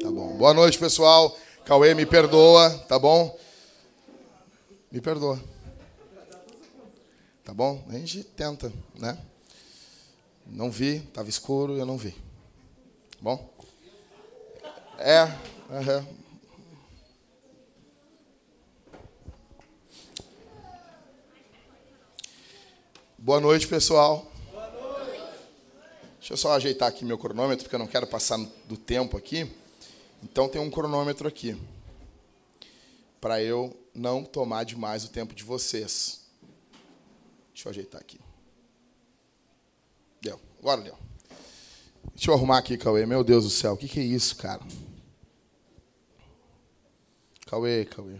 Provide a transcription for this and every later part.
Tá bom. Boa noite, pessoal. Cauê, me perdoa, tá bom? Me perdoa. Tá bom? A gente tenta, né? Não vi, estava escuro, eu não vi. Tá bom? É, uhum. Boa noite, pessoal. Boa noite. Deixa eu só ajeitar aqui meu cronômetro, porque eu não quero passar do tempo aqui. Então tem um cronômetro aqui. Para eu não tomar demais o tempo de vocês. Deixa eu ajeitar aqui. Deu. Agora deu. Deixa eu arrumar aqui, Cauê. Meu Deus do céu, o que, que é isso, cara? Cauê, Cauê.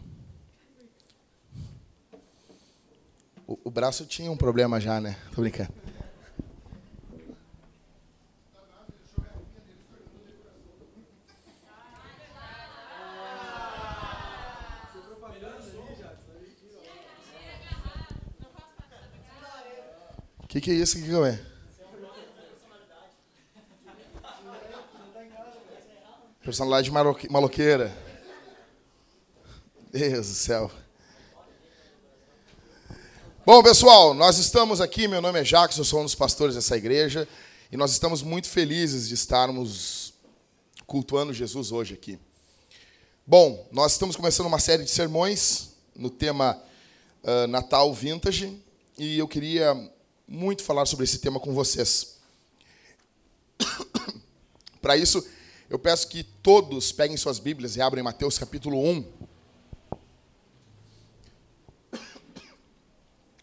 O, o braço tinha um problema já, né? Tô brincando. O que, que é isso? O que, que é? Personalidade maloqueira. Deus do céu. Bom, pessoal, nós estamos aqui. Meu nome é Jacques, eu sou um dos pastores dessa igreja. E nós estamos muito felizes de estarmos cultuando Jesus hoje aqui. Bom, nós estamos começando uma série de sermões no tema uh, Natal Vintage. E eu queria muito falar sobre esse tema com vocês. Para isso, eu peço que todos peguem suas Bíblias e abrem Mateus capítulo 1.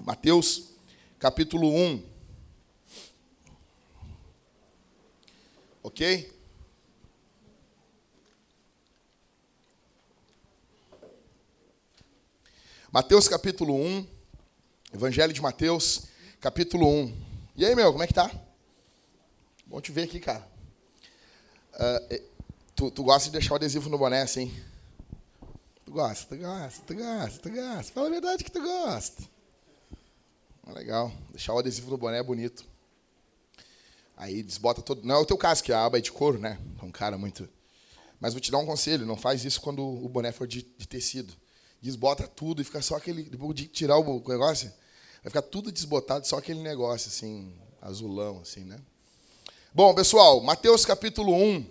Mateus capítulo 1. Ok? Mateus capítulo 1. Evangelho de Mateus, capítulo 1. E aí, meu, como é que tá? Bom te ver aqui, cara. Uh, tu, tu gosta de deixar o adesivo no boné, assim? Tu gosta, tu gosta, tu gosta, tu gosta. Fala a verdade que tu gosta. Legal. Deixar o adesivo no boné é bonito. Aí desbota todo. Não é o teu caso, que a aba é de couro, né? É um cara muito. Mas vou te dar um conselho: não faz isso quando o boné for de, de tecido. Desbota tudo e fica só aquele. Depois de tirar o negócio, vai ficar tudo desbotado, só aquele negócio, assim, azulão, assim, né? Bom, pessoal, Mateus capítulo 1.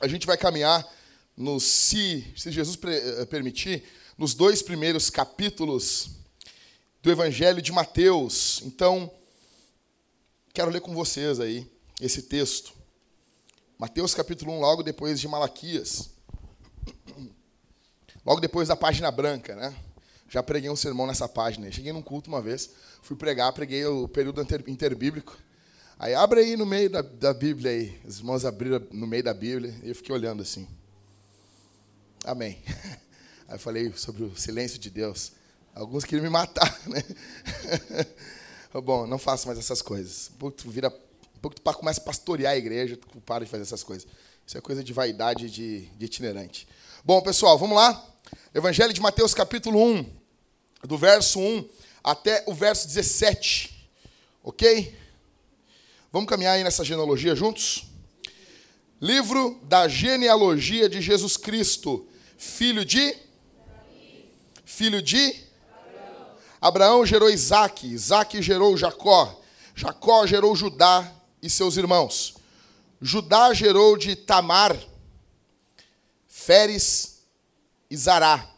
A gente vai caminhar, no, se, se Jesus eh, permitir, nos dois primeiros capítulos do Evangelho de Mateus. Então, quero ler com vocês aí esse texto. Mateus capítulo 1, logo depois de Malaquias. Logo depois da página branca, né? Já preguei um sermão nessa página. Cheguei num culto uma vez, fui pregar, preguei o período interbíblico. Aí abre aí no meio da, da Bíblia aí. Os irmãos abriram no meio da Bíblia e eu fiquei olhando assim. Amém. Aí eu falei sobre o silêncio de Deus. Alguns queriam me matar, né? Bom, não faço mais essas coisas. Um pouco tu vira, um pouco tu começa a pastorear a igreja, tu para de fazer essas coisas. Isso é coisa de vaidade de, de itinerante. Bom, pessoal, vamos lá. Evangelho de Mateus, capítulo 1, do verso 1 até o verso 17. Ok? Vamos caminhar aí nessa genealogia juntos? Livro da genealogia de Jesus Cristo, filho de. Filho de. Abraão gerou Isaac, Isaac gerou Jacó, Jacó gerou Judá e seus irmãos. Judá gerou de Tamar, Feres e Zará.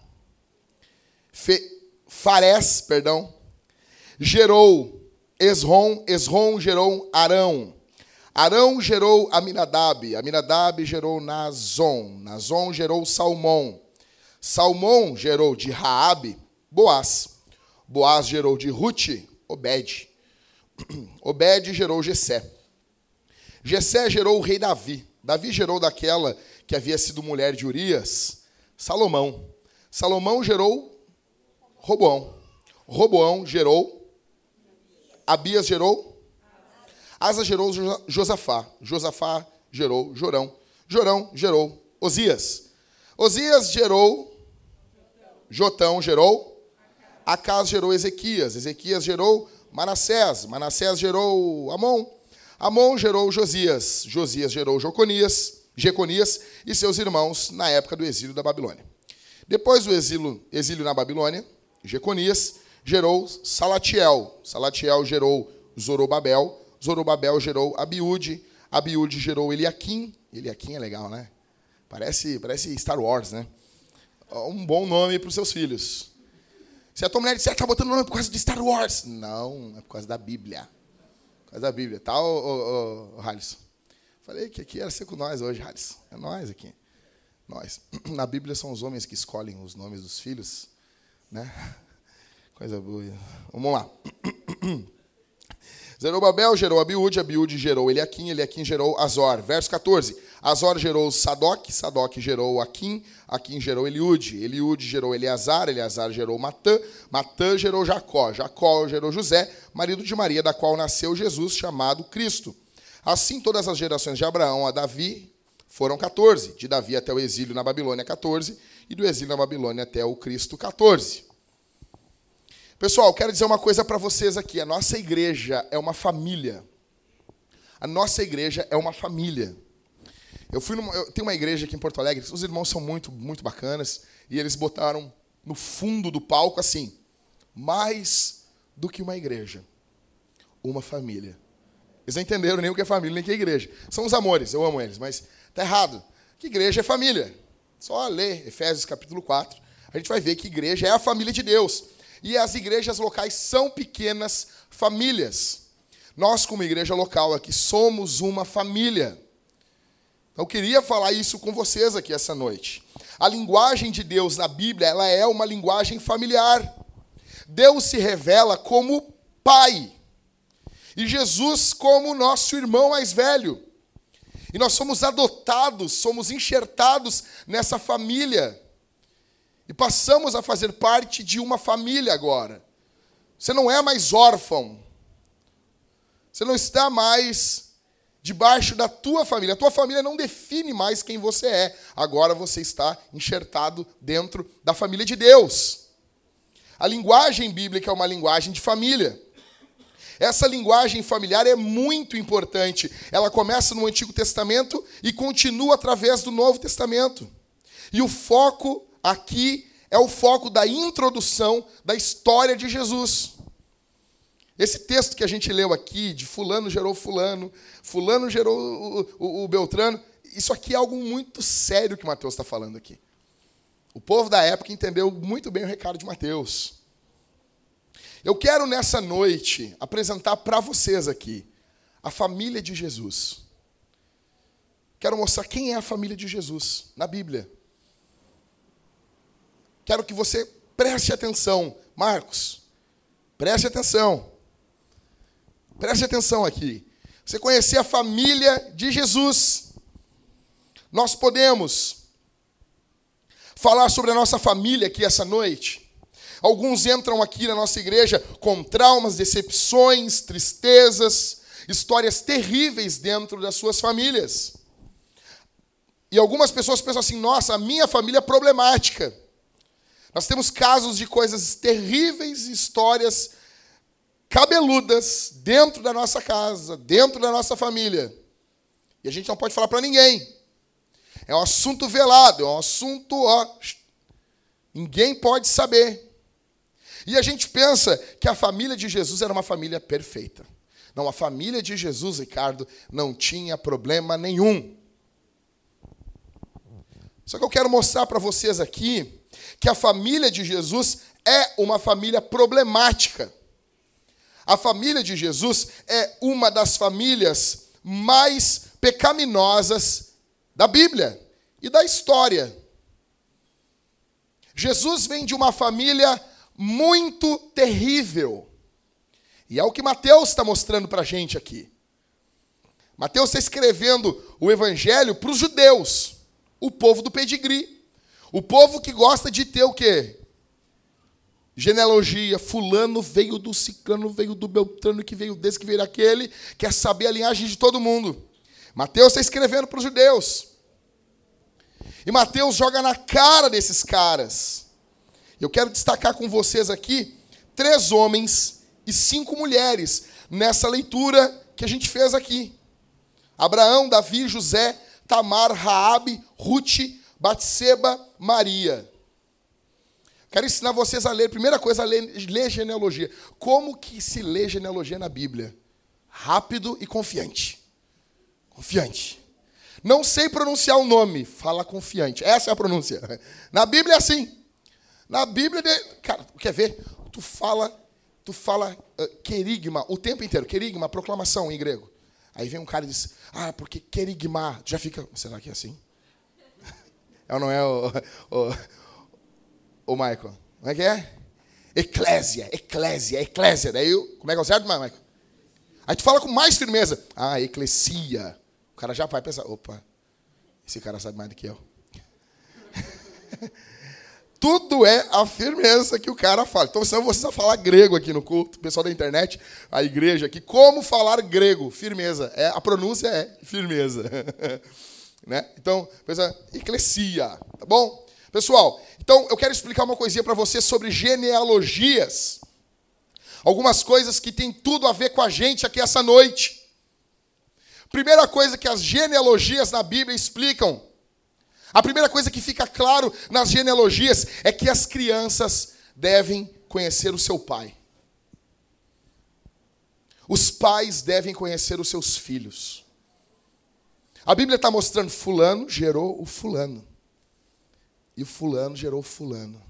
Fe, Fares, perdão, gerou Esrom, Esrom gerou Arão. Arão gerou Aminadab, Aminadab gerou Nazon, Nazon gerou Salmão. Salmão gerou de Raabe Boaz. Boaz gerou de Ruth, Obed. Obed gerou Jessé. Jessé gerou o rei Davi. Davi gerou daquela que havia sido mulher de Urias, Salomão. Salomão gerou Roboão. Roboão gerou Abias gerou Asa gerou Josafá. Josafá gerou Jorão. Jorão gerou Osias. Osias gerou Jotão gerou Acas gerou Ezequias, Ezequias gerou Manassés. Manassés gerou Amon. Amon gerou Josias. Josias gerou Joconias, Jeconias e seus irmãos na época do exílio da Babilônia. Depois do exílio, exílio na Babilônia, Jeconias gerou Salatiel. Salatiel gerou Zorobabel. Zorobabel gerou Abiúde. Abiúde gerou Eliakim. Eliakim é legal, né? Parece, parece Star Wars, né? Um bom nome para os seus filhos. Se a tua mulher disser, está botando nome por causa de Star Wars. Não, é por causa da Bíblia. Por causa da Bíblia. Tá, ô, ô, ô, Halisson? Falei que aqui era ser com nós hoje, Halisson. É nós aqui. Nós. Na Bíblia são os homens que escolhem os nomes dos filhos. Né? Coisa boa. Vamos lá. Zerubabel gerou Abiúde, Abiúde gerou Eliakim, Eliakim gerou Azor. Verso 14. Azor gerou Sadoc, Sadoc gerou Aquim, Aquim gerou Eliúde, Eliúde gerou Eleazar, Eleazar gerou Matã, Matã gerou Jacó, Jacó gerou José, marido de Maria, da qual nasceu Jesus, chamado Cristo. Assim todas as gerações de Abraão a Davi foram 14, de Davi até o exílio na Babilônia 14, e do exílio na Babilônia até o Cristo 14. Pessoal, quero dizer uma coisa para vocês aqui. A nossa igreja é uma família. A nossa igreja é uma família. Eu fui numa, eu tenho uma igreja aqui em Porto Alegre, os irmãos são muito, muito bacanas, e eles botaram no fundo do palco assim: mais do que uma igreja, uma família. Eles não entenderam nem o que é família, nem o que é igreja. São os amores, eu amo eles, mas tá errado. Que igreja é família? Só ler Efésios capítulo 4, a gente vai ver que igreja é a família de Deus. E as igrejas locais são pequenas famílias. Nós, como igreja local aqui, somos uma família. Eu queria falar isso com vocês aqui essa noite. A linguagem de Deus na Bíblia, ela é uma linguagem familiar. Deus se revela como Pai. E Jesus como nosso irmão mais velho. E nós somos adotados, somos enxertados nessa família. E passamos a fazer parte de uma família agora. Você não é mais órfão. Você não está mais debaixo da tua família. A tua família não define mais quem você é. Agora você está enxertado dentro da família de Deus. A linguagem bíblica é uma linguagem de família. Essa linguagem familiar é muito importante. Ela começa no Antigo Testamento e continua através do Novo Testamento. E o foco aqui é o foco da introdução da história de Jesus. Esse texto que a gente leu aqui, de Fulano gerou Fulano, Fulano gerou o, o, o Beltrano, isso aqui é algo muito sério que Mateus está falando aqui. O povo da época entendeu muito bem o recado de Mateus. Eu quero nessa noite apresentar para vocês aqui a família de Jesus. Quero mostrar quem é a família de Jesus na Bíblia quero que você preste atenção. Marcos, preste atenção. Preste atenção aqui. Você conhecer a família de Jesus. Nós podemos falar sobre a nossa família aqui essa noite. Alguns entram aqui na nossa igreja com traumas, decepções, tristezas, histórias terríveis dentro das suas famílias. E algumas pessoas pensam assim: nossa, a minha família é problemática. Nós temos casos de coisas terríveis, histórias cabeludas dentro da nossa casa, dentro da nossa família. E a gente não pode falar para ninguém. É um assunto velado, é um assunto, ó, ninguém pode saber. E a gente pensa que a família de Jesus era uma família perfeita. Não, a família de Jesus, Ricardo, não tinha problema nenhum. Só que eu quero mostrar para vocês aqui que a família de Jesus é uma família problemática. A família de Jesus é uma das famílias mais pecaminosas da Bíblia e da história. Jesus vem de uma família muito terrível. E é o que Mateus está mostrando para a gente aqui. Mateus está escrevendo o evangelho para os judeus, o povo do pedigree. O povo que gosta de ter o quê? Genealogia, fulano veio do ciclano, veio do beltrano, que veio desse, que veio daquele, quer saber a linhagem de todo mundo. Mateus está escrevendo para os judeus. E Mateus joga na cara desses caras. Eu quero destacar com vocês aqui três homens e cinco mulheres nessa leitura que a gente fez aqui. Abraão, Davi, José, Tamar, Raabe, Ruth, Batseba, Maria. Quero ensinar vocês a ler, primeira coisa, a ler, ler genealogia. Como que se lê genealogia na Bíblia? Rápido e confiante. Confiante. Não sei pronunciar o nome, fala confiante. Essa é a pronúncia. Na Bíblia é assim. Na Bíblia, cara, quer ver? Tu fala, tu fala uh, querigma o tempo inteiro. Querigma, proclamação em grego. Aí vem um cara e diz, ah, porque querigma. Já fica, será que é assim? É ou não é o, o, o Michael? Como é que é? Eclésia, eclésia, eclésia. Daí, como é que é o certo, Michael? Aí tu fala com mais firmeza. Ah, eclesia. O cara já vai pensar, opa, esse cara sabe mais do que eu. Tudo é a firmeza que o cara fala. Então, senão você vai falar grego aqui no culto, pessoal da internet, a igreja aqui, como falar grego? Firmeza. É, a pronúncia é firmeza. né? Então, pensa, eclesia, tá bom? Pessoal, então eu quero explicar uma coisinha para você sobre genealogias. Algumas coisas que tem tudo a ver com a gente aqui essa noite. Primeira coisa que as genealogias na Bíblia explicam a primeira coisa que fica claro nas genealogias é que as crianças devem conhecer o seu pai. Os pais devem conhecer os seus filhos. A Bíblia está mostrando: Fulano gerou o Fulano. E Fulano gerou Fulano.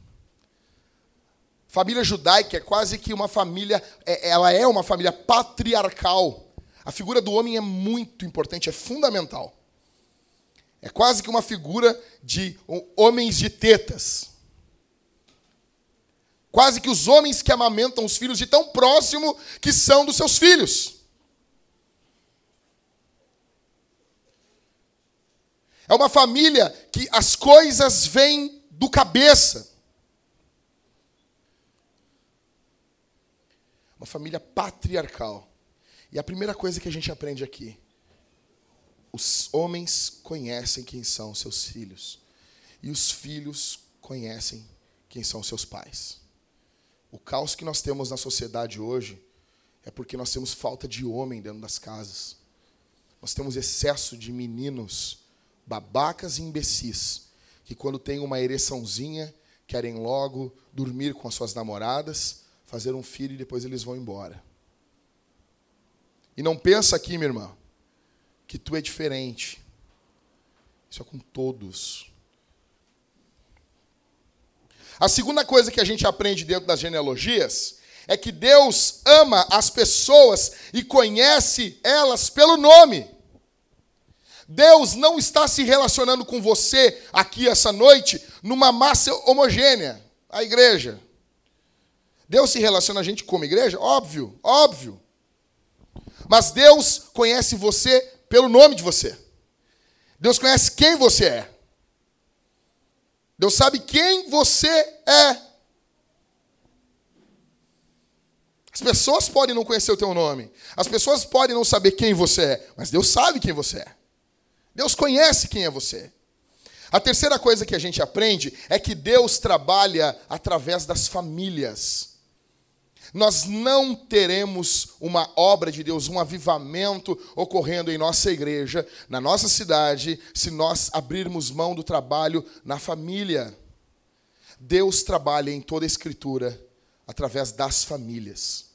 Família judaica é quase que uma família, é, ela é uma família patriarcal. A figura do homem é muito importante, é fundamental. É quase que uma figura de homens de tetas. Quase que os homens que amamentam os filhos de tão próximo que são dos seus filhos. É uma família que as coisas vêm do cabeça. Uma família patriarcal. E a primeira coisa que a gente aprende aqui os homens conhecem quem são seus filhos, e os filhos conhecem quem são seus pais. O caos que nós temos na sociedade hoje é porque nós temos falta de homem dentro das casas. Nós temos excesso de meninos babacas e imbecis, que quando têm uma ereçãozinha, querem logo dormir com as suas namoradas, fazer um filho e depois eles vão embora. E não pensa aqui, minha irmã, que tu é diferente. Isso é com todos. A segunda coisa que a gente aprende dentro das genealogias é que Deus ama as pessoas e conhece elas pelo nome. Deus não está se relacionando com você aqui essa noite numa massa homogênea, a igreja. Deus se relaciona a gente como igreja? Óbvio, óbvio. Mas Deus conhece você pelo nome de você. Deus conhece quem você é. Deus sabe quem você é. As pessoas podem não conhecer o teu nome. As pessoas podem não saber quem você é. Mas Deus sabe quem você é. Deus conhece quem é você. A terceira coisa que a gente aprende é que Deus trabalha através das famílias nós não teremos uma obra de Deus, um avivamento ocorrendo em nossa igreja, na nossa cidade, se nós abrirmos mão do trabalho na família. Deus trabalha em toda a Escritura através das famílias.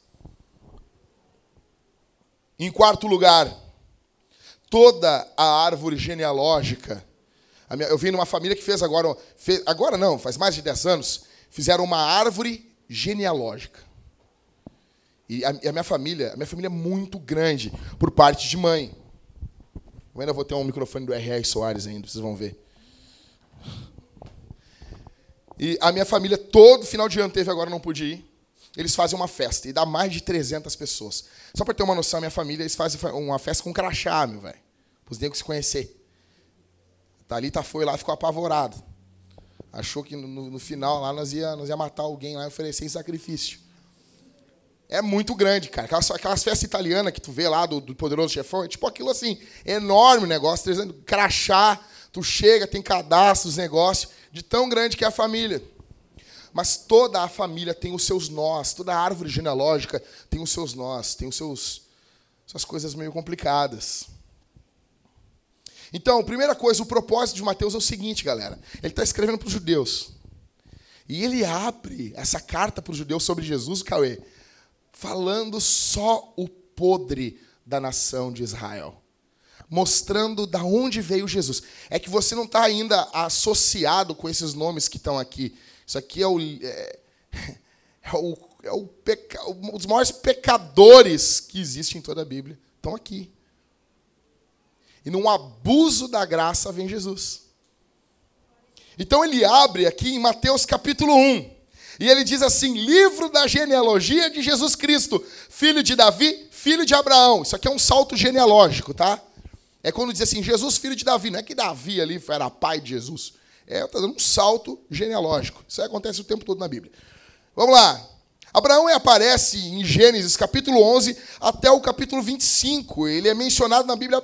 Em quarto lugar, toda a árvore genealógica. Eu vi numa família que fez agora, fez, agora não, faz mais de 10 anos, fizeram uma árvore genealógica. E a, a, minha família, a minha família é muito grande por parte de mãe. Eu ainda vou ter um microfone do R.R. Soares ainda, vocês vão ver. E a minha família, todo final de ano teve, agora não pude ir. Eles fazem uma festa e dá mais de 300 pessoas. Só para ter uma noção, minha família, eles fazem uma festa com crachá, meu velho. Os negros se conhecer. Thalita foi lá e ficou apavorado. Achou que no, no, final lá nós ia, nós ia matar alguém lá e oferecer em sacrifício. É muito grande, cara. Aquelas, aquelas festas italianas que tu vê lá do, do Poderoso Chefão, é tipo aquilo assim, enorme negócio, 300, crachá, tu chega, tem cadastro, os negócios, de tão grande que é a família. Mas toda a família tem os seus nós, toda a árvore genealógica tem os seus nós, tem os seus suas coisas meio complicadas. Então, primeira coisa, o propósito de Mateus é o seguinte, galera. Ele está escrevendo para os judeus. E ele abre essa carta para os judeus sobre Jesus, Cauê, falando só o podre da nação de Israel. Mostrando da onde veio Jesus. É que você não está ainda associado com esses nomes que estão aqui. Isso aqui é o, é, é o, é o peca, um dos maiores pecadores que existe em toda a Bíblia. Estão aqui. E num abuso da graça vem Jesus. Então ele abre aqui em Mateus capítulo 1. E ele diz assim: livro da genealogia de Jesus Cristo, filho de Davi, filho de Abraão. Isso aqui é um salto genealógico, tá? É quando diz assim, Jesus, filho de Davi. Não é que Davi ali era pai de Jesus. É, está dando um salto genealógico. Isso acontece o tempo todo na Bíblia. Vamos lá. Abraão aparece em Gênesis capítulo 11 até o capítulo 25. Ele é mencionado na Bíblia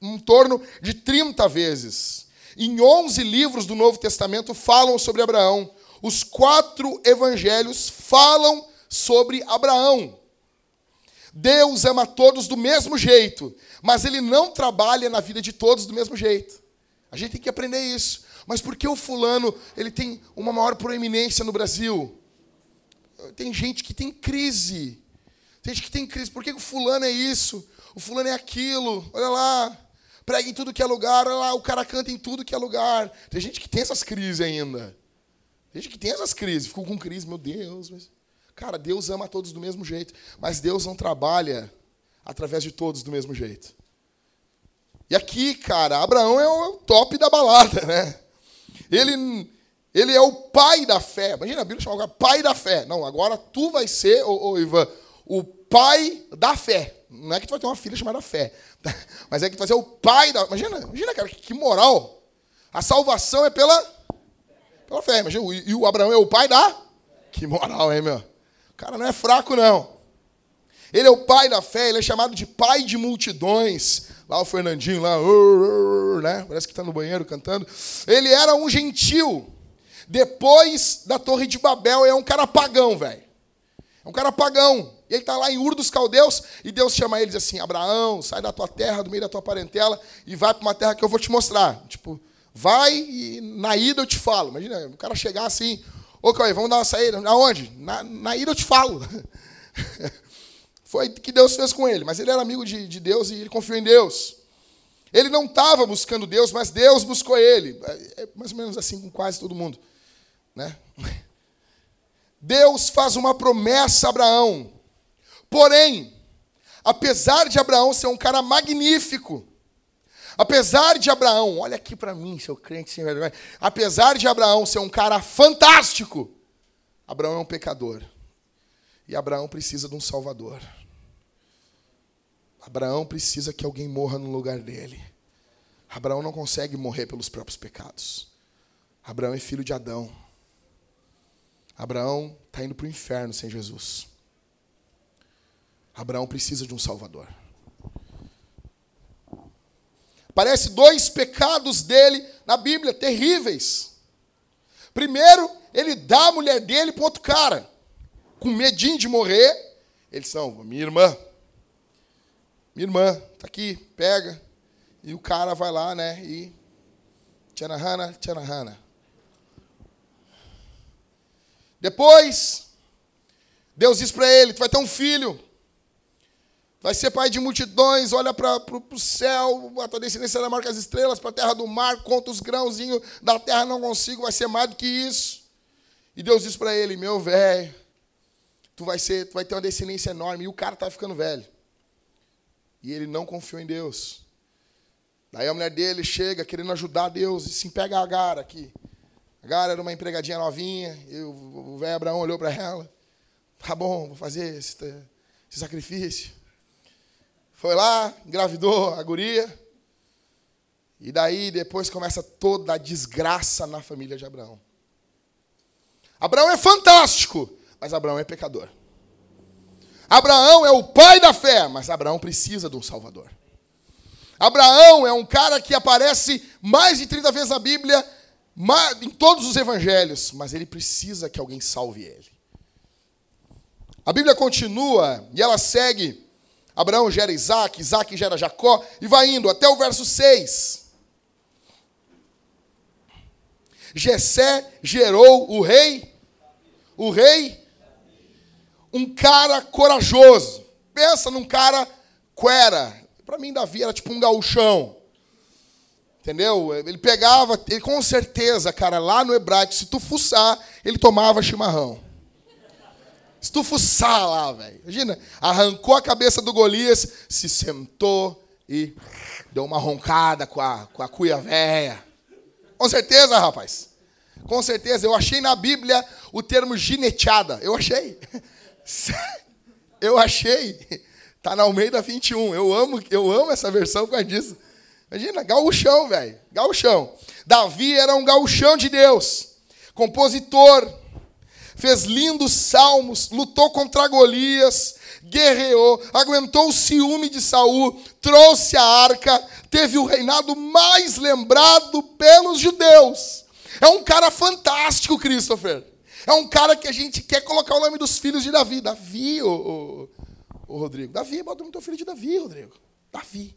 em torno de 30 vezes. Em 11 livros do Novo Testamento falam sobre Abraão. Os quatro evangelhos falam sobre Abraão. Deus ama todos do mesmo jeito, mas ele não trabalha na vida de todos do mesmo jeito. A gente tem que aprender isso. Mas por que o fulano ele tem uma maior proeminência no Brasil? Tem gente que tem crise. Tem gente que tem crise. Por que o fulano é isso? O fulano é aquilo. Olha lá. Prega em tudo que é lugar. Olha lá, o cara canta em tudo que é lugar. Tem gente que tem essas crises ainda. Tem gente que tem essas crises. Ficou com crise, meu Deus. Mas... Cara, Deus ama todos do mesmo jeito. Mas Deus não trabalha através de todos do mesmo jeito. E aqui, cara, Abraão é o top da balada, né? Ele, ele é o pai da fé. Imagina a Bíblia chamar o pai da fé. Não, agora tu vai ser, ô, ô, Ivan, o pai da fé. Não é que tu vai ter uma filha chamada fé. Mas é que tu vai ser o pai da. Imagina, imagina, cara, que moral. A salvação é pela, pela fé. Imagina, e o Abraão é o pai da. Que moral, hein, meu? O cara não é fraco, não. Ele é o pai da fé, ele é chamado de pai de multidões. Lá o Fernandinho, lá, né? Parece que está no banheiro cantando. Ele era um gentil. Depois da Torre de Babel, é um cara pagão, velho. É um cara pagão. E ele está lá em Ur dos Caldeus, e Deus chama ele diz assim: Abraão, sai da tua terra, do meio da tua parentela, e vai para uma terra que eu vou te mostrar. Tipo, vai e na ida eu te falo. Imagina, o cara chegar assim: Ô, Cauê, vamos dar uma saída. Aonde? Na, na ida eu te falo. Foi que Deus fez com ele. Mas ele era amigo de, de Deus e ele confiou em Deus. Ele não estava buscando Deus, mas Deus buscou ele. É, é mais ou menos assim com quase todo mundo. Né? Deus faz uma promessa a Abraão. Porém, apesar de Abraão ser um cara magnífico, apesar de Abraão, olha aqui para mim, seu crente sem vergonha, apesar de Abraão ser um cara fantástico, Abraão é um pecador. E Abraão precisa de um salvador. Abraão precisa que alguém morra no lugar dele. Abraão não consegue morrer pelos próprios pecados. Abraão é filho de Adão. Abraão está indo para o inferno sem Jesus. Abraão precisa de um Salvador. Parece dois pecados dele na Bíblia, terríveis. Primeiro, ele dá a mulher dele para outro cara, com medinho de morrer. Eles são, minha irmã, minha irmã, tá aqui, pega. E o cara vai lá, né? E. Tchanahana, tchanahana. Depois, Deus diz para ele: Tu vai ter um filho. Vai ser pai de multidões, olha para o céu, a tua descendência será maior que as estrelas, para a terra do mar, conta os grãozinhos da terra, não consigo, vai ser mais do que isso. E Deus diz para ele, meu velho, tu vai ser, tu vai ter uma descendência enorme. E o cara está ficando velho. E ele não confiou em Deus. Daí a mulher dele chega querendo ajudar Deus e se pega a Agar aqui. Agar era uma empregadinha novinha, e o velho Abraão olhou para ela. Tá bom, vou fazer esse, esse sacrifício. Foi lá, engravidou a guria. E daí depois começa toda a desgraça na família de Abraão. Abraão é fantástico, mas Abraão é pecador. Abraão é o pai da fé, mas Abraão precisa de um Salvador. Abraão é um cara que aparece mais de 30 vezes na Bíblia em todos os evangelhos, mas ele precisa que alguém salve ele. A Bíblia continua e ela segue. Abraão gera Isaac, Isaac gera Jacó, e vai indo até o verso 6. Jessé gerou o rei, o rei, um cara corajoso. Pensa num cara quera. Para mim, Davi era tipo um gauchão. Entendeu? Ele pegava, ele com certeza, cara, lá no hebraico, se tu fuçar, ele tomava chimarrão. Se tu fuçar lá, velho. Imagina, arrancou a cabeça do Golias, se sentou e deu uma roncada com a, com a cuia velha. Com certeza, rapaz. Com certeza. Eu achei na Bíblia o termo gineteada. Eu achei. Eu achei. Tá na Almeida 21. Eu amo, eu amo essa versão por causa disso. Imagina, gauchão, velho. Gauchão. Davi era um gauchão de Deus. Compositor. Fez lindos salmos. Lutou contra Golias. Guerreou. Aguentou o ciúme de Saul. Trouxe a arca. Teve o reinado mais lembrado pelos judeus. É um cara fantástico, Christopher. É um cara que a gente quer colocar o nome dos filhos de Davi. Davi, o Rodrigo. Davi, bota o teu filho de Davi, Rodrigo. Davi.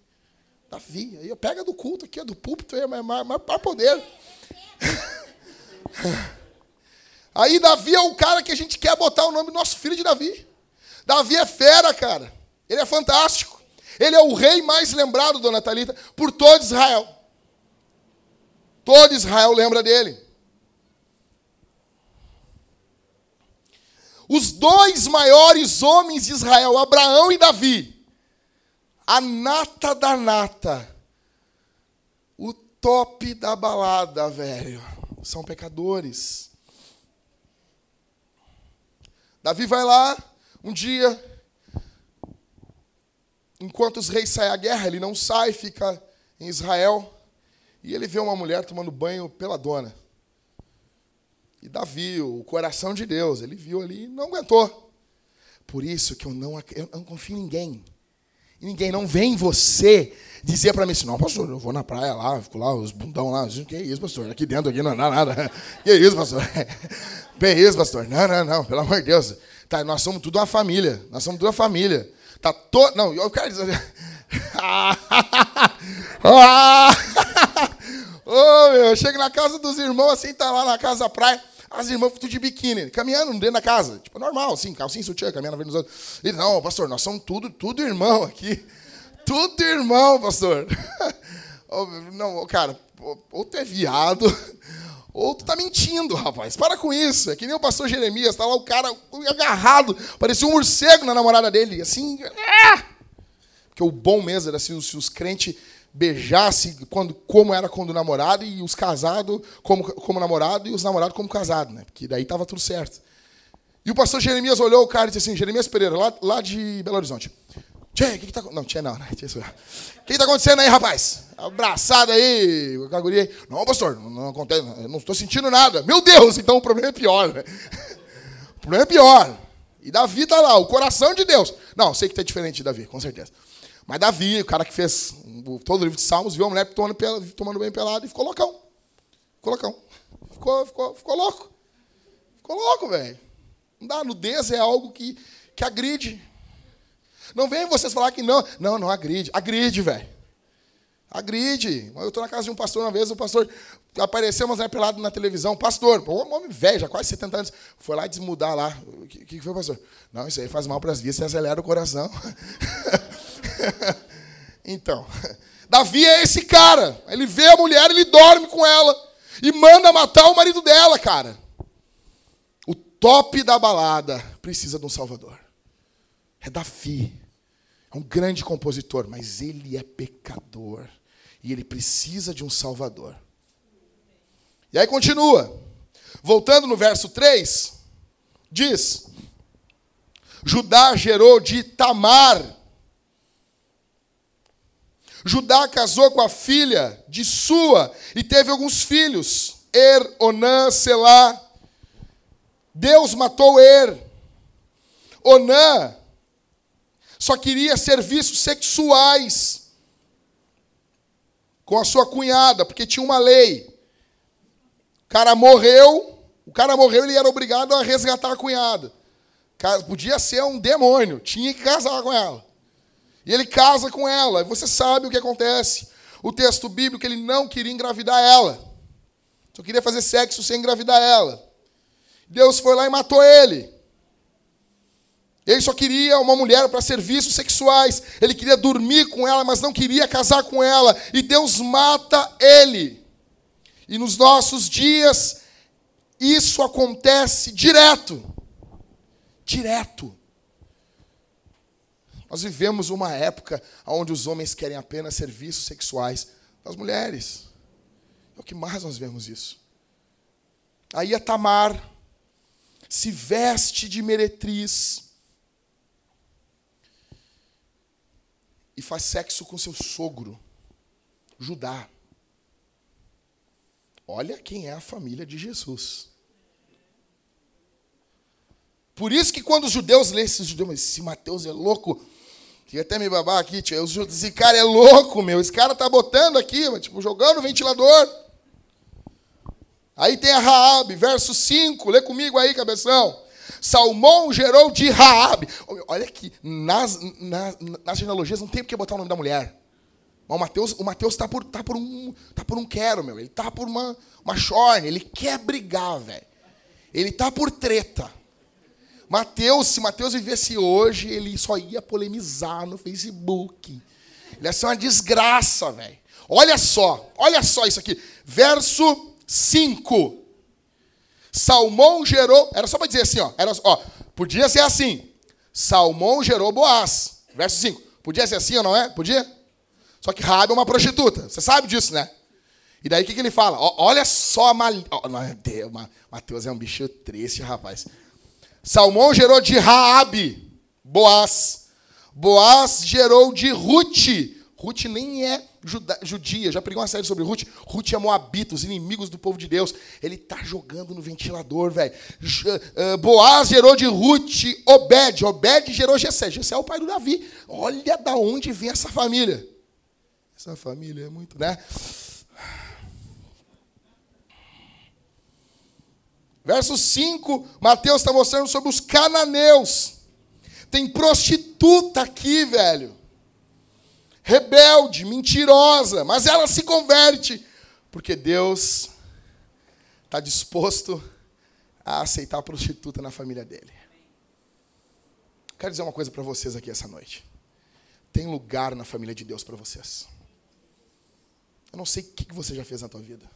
Davi. Aí pega do culto aqui, do púlpito, mas, mas, mas para poder. Aí Davi é o cara que a gente quer botar o nome do nosso filho de Davi. Davi é fera, cara. Ele é fantástico. Ele é o rei mais lembrado, dona Thalita, por todo Israel. Todo Israel lembra dele. Os dois maiores homens de Israel, Abraão e Davi, a nata da nata, o top da balada, velho, são pecadores. Davi vai lá, um dia, enquanto os reis saem à guerra, ele não sai, fica em Israel, e ele vê uma mulher tomando banho pela dona. E Davi, o coração de Deus, ele viu ali e não aguentou. Por isso que eu não, eu não confio em ninguém. E ninguém não vem você dizer para mim assim, não, pastor, eu vou na praia lá, fico lá, os bundão lá. Que isso, pastor? Aqui dentro aqui não dá nada. Que isso, pastor? Que isso, pastor? Não, não, não, pelo amor de Deus. Tá, nós somos tudo uma família. Nós somos tudo uma família. Tá todo. Não, eu quero dizer. Ah! oh, meu, chego na casa dos irmãos, assim, tá lá na casa da praia. As irmãs tudo de biquíni, caminhando dentro da casa. Tipo, normal, assim, calcinha, sutiã, caminhando vendo os outros. Ele, não, pastor, nós somos tudo, tudo irmão aqui. Tudo irmão, pastor. não, cara, ou tu é viado, ou tu tá mentindo, rapaz. Para com isso. É que nem o pastor Jeremias, tá lá o cara agarrado, parecia um morcego na namorada dele. Assim, é! Porque o bom mesmo era assim, se os crentes beijasse quando, como era quando namorado e os casados como, como namorado e os namorados como casado, né? Porque daí estava tudo certo. E o pastor Jeremias olhou o cara e disse assim, Jeremias Pereira, lá, lá de Belo Horizonte. Tchê, o que, que tá Não, tchê não, né? O que, tá acontecendo aí, rapaz? Abraçado aí, com a guria aí. Não, pastor, não, não acontece, não estou sentindo nada. Meu Deus, então o problema é pior, né? O problema é pior. E Davi tá lá, o coração de Deus. Não, sei que tá diferente de Davi, com certeza. Mas Davi, o cara que fez todo o livro de Salmos, viu a mulher tomando, tomando bem pelado e ficou loucão. Ficou loucão. Ficou, ficou, ficou louco. Ficou louco, velho. Não dá. Nudez é algo que, que agride. Não vem vocês falar que não. Não, não agride. Agride, velho. Agride. Eu estou na casa de um pastor uma vez, o pastor apareceu, mas é pelado na televisão. Pastor, um homem velho, já quase 70 anos, foi lá desmudar lá. O que, que foi, pastor? Não, isso aí faz mal para as vias e acelera o coração. então, Davi é esse cara. Ele vê a mulher, ele dorme com ela e manda matar o marido dela, cara. O top da balada precisa de um salvador. É Davi. É um grande compositor, mas ele é pecador e ele precisa de um salvador. E aí continua. Voltando no verso 3, diz: Judá gerou de Tamar Judá casou com a filha de Sua e teve alguns filhos. Er, Onã, Selá. Deus matou Er. Onã só queria serviços sexuais com a sua cunhada, porque tinha uma lei. cara morreu, o cara morreu, ele era obrigado a resgatar a cunhada. Podia ser um demônio, tinha que casar com ela. E ele casa com ela, você sabe o que acontece. O texto bíblico, ele não queria engravidar ela. Só queria fazer sexo sem engravidar ela. Deus foi lá e matou ele. Ele só queria uma mulher para serviços sexuais. Ele queria dormir com ela, mas não queria casar com ela. E Deus mata ele. E nos nossos dias, isso acontece direto. Direto. Nós vivemos uma época onde os homens querem apenas serviços sexuais das mulheres. É o que mais nós vemos isso. Aí a Tamar se veste de meretriz e faz sexo com seu sogro, Judá. Olha quem é a família de Jesus. Por isso que quando os judeus lêem esses judeus, esse Mateus é louco, Fica até me babar aqui, tio. Esse cara é louco, meu. Esse cara tá botando aqui, tipo, jogando ventilador. Aí tem a Raab, verso 5. Lê comigo aí, cabeção. Salmão gerou de Raab. Olha aqui, nas, nas, nas genealogias não tem porque botar o nome da mulher. Mas o Mateus, o Mateus tá por, tá por um, tá por um quero, meu. Ele tá por uma, uma chorne. Ele quer brigar, velho. Ele tá por treta. Mateus, se Mateus vivesse hoje, ele só ia polemizar no Facebook. Ele ia ser uma desgraça, velho. Olha só, olha só isso aqui. Verso 5. Salmão gerou. Era só para dizer assim, ó. Era, ó. Podia ser assim. Salmão gerou Boaz. Verso 5. Podia ser assim ou não é? Podia? Só que Rabi é uma prostituta. Você sabe disso, né? E daí o que, que ele fala? Ó, olha só a mal... Mateus é um bicho triste, rapaz. Salmão gerou de Raabe, Boaz. Boaz gerou de Ruth. Ruth nem é judia, já pregou uma série sobre Ruth. Ruth é moabita, os inimigos do povo de Deus. Ele tá jogando no ventilador, velho. Uh, Boaz gerou de Ruth Obed. Obed gerou Jessé. Jessé é o pai do Davi. Olha da onde vem essa família. Essa família é muito, né? Verso 5, Mateus está mostrando sobre os cananeus. Tem prostituta aqui, velho. Rebelde, mentirosa, mas ela se converte, porque Deus está disposto a aceitar a prostituta na família dele. Quero dizer uma coisa para vocês aqui essa noite. Tem lugar na família de Deus para vocês. Eu não sei o que você já fez na tua vida.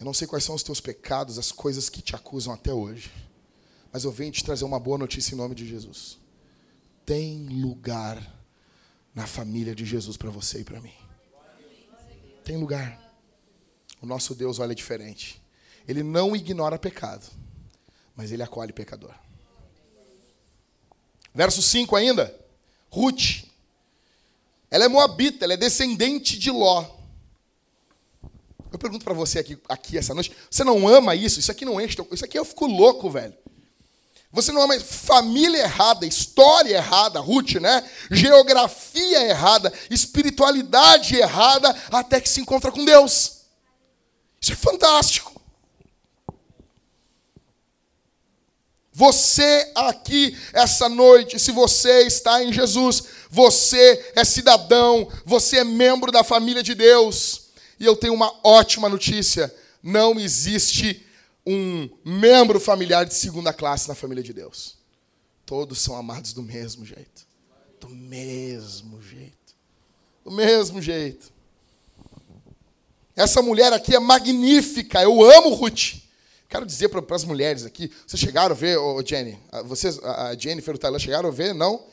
Eu não sei quais são os teus pecados, as coisas que te acusam até hoje. Mas eu venho te trazer uma boa notícia em nome de Jesus. Tem lugar na família de Jesus para você e para mim. Tem lugar. O nosso Deus olha diferente. Ele não ignora pecado, mas ele acolhe pecador. Verso 5 ainda. Ruth. Ela é moabita, ela é descendente de Ló. Eu pergunto para você aqui, aqui essa noite, você não ama isso? Isso aqui não enche, isso aqui eu fico louco, velho. Você não ama família errada, história errada, Ruth, né? Geografia errada, espiritualidade errada, até que se encontra com Deus. Isso é fantástico. Você aqui essa noite, se você está em Jesus, você é cidadão, você é membro da família de Deus. E eu tenho uma ótima notícia: não existe um membro familiar de segunda classe na família de Deus. Todos são amados do mesmo jeito. Do mesmo jeito. Do mesmo jeito. Essa mulher aqui é magnífica. Eu amo Ruth. Quero dizer para as mulheres aqui, vocês chegaram a ver, oh, Jenny, vocês, a Jennifer e o Tyler chegaram a ver, não?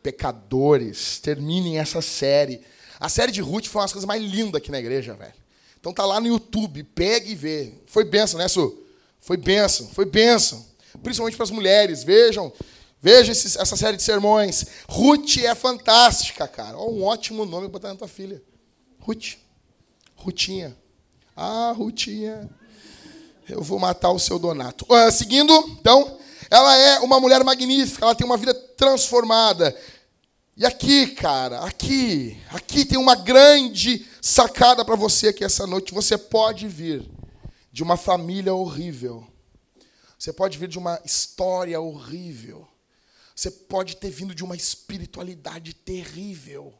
Pecadores, terminem essa série. A série de Ruth foi uma das coisas mais lindas aqui na igreja, velho. Então tá lá no YouTube, pega e vê. Foi benção, né, Su? Foi benção, foi benção. Principalmente para as mulheres, vejam. Veja esse, essa série de sermões. Ruth é fantástica, cara. Olha um ótimo nome para botar na tua filha. Ruth. Rutinha. Ah, Rutinha. Eu vou matar o seu Donato. Uh, seguindo, então, ela é uma mulher magnífica, ela tem uma vida transformada. E aqui, cara, aqui, aqui tem uma grande sacada para você aqui essa noite. Você pode vir de uma família horrível. Você pode vir de uma história horrível. Você pode ter vindo de uma espiritualidade terrível.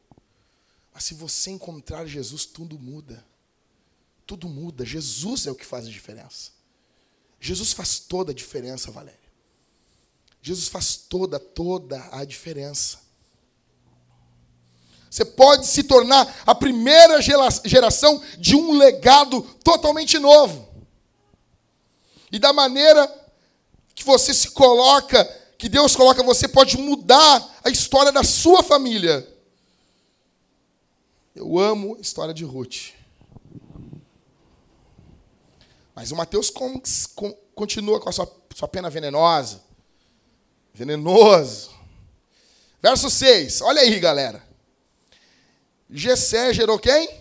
Mas se você encontrar Jesus, tudo muda. Tudo muda. Jesus é o que faz a diferença. Jesus faz toda a diferença, Valéria. Jesus faz toda, toda a diferença. Você pode se tornar a primeira geração de um legado totalmente novo. E da maneira que você se coloca, que Deus coloca você, pode mudar a história da sua família. Eu amo a história de Ruth. Mas o Mateus continua com a sua, sua pena venenosa. Venenoso. Verso 6. Olha aí, galera. Gessé gerou quem? Davi,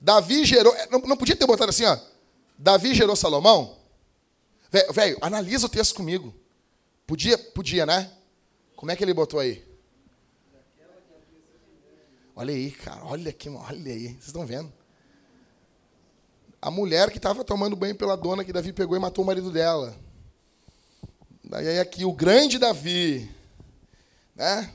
Davi gerou. Não, não, podia ter botado assim, ó. Davi gerou Salomão? Velho, analisa o texto comigo. Podia, podia, né? Como é que ele botou aí? Olha aí, cara. Olha aqui, olha aí. Vocês estão vendo? A mulher que estava tomando banho pela dona que Davi pegou e matou o marido dela. Daí aqui, o grande Davi. Né?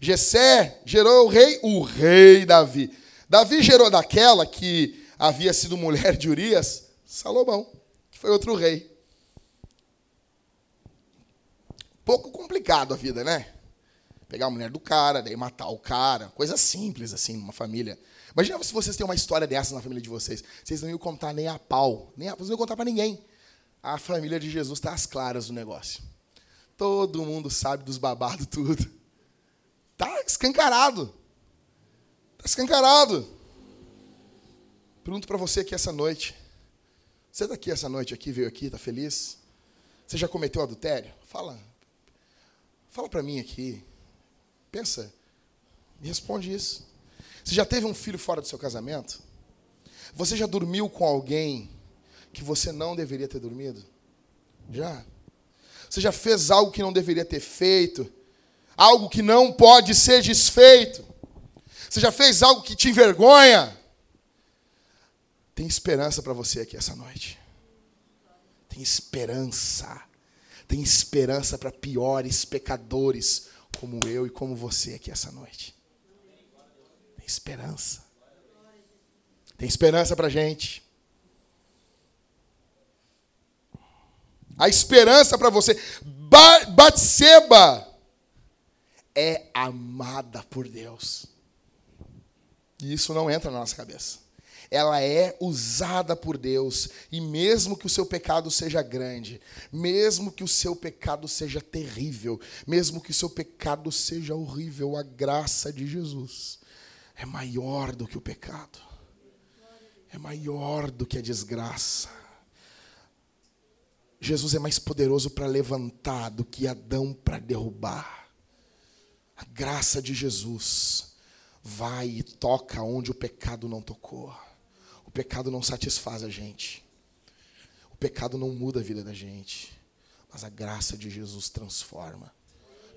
Jessé gerou o rei, o rei Davi. Davi gerou daquela que havia sido mulher de Urias, Salomão, que foi outro rei. Pouco complicado a vida, né? Pegar a mulher do cara, daí matar o cara, coisa simples assim, numa família. Imagina se vocês têm uma história dessa na família de vocês. Vocês não iam contar nem a pau, nem a, vocês não iam contar para ninguém. A família de Jesus está às claras do negócio. Todo mundo sabe dos babados tudo. Está escancarado. Está escancarado. Pergunto para você aqui essa noite. Você está aqui essa noite aqui, veio aqui, está feliz? Você já cometeu adultério? Fala. Fala para mim aqui. Pensa. Me responde isso. Você já teve um filho fora do seu casamento? Você já dormiu com alguém que você não deveria ter dormido? Já? Você já fez algo que não deveria ter feito? Algo que não pode ser desfeito. Você já fez algo que te envergonha? Tem esperança para você aqui essa noite. Tem esperança. Tem esperança para piores pecadores como eu e como você aqui essa noite. Tem esperança. Tem esperança para gente. A esperança para você. Batseba é amada por Deus. E isso não entra na nossa cabeça. Ela é usada por Deus, e mesmo que o seu pecado seja grande, mesmo que o seu pecado seja terrível, mesmo que o seu pecado seja horrível, a graça de Jesus é maior do que o pecado, é maior do que a desgraça. Jesus é mais poderoso para levantar do que Adão para derrubar. A graça de Jesus vai e toca onde o pecado não tocou. O pecado não satisfaz a gente. O pecado não muda a vida da gente. Mas a graça de Jesus transforma.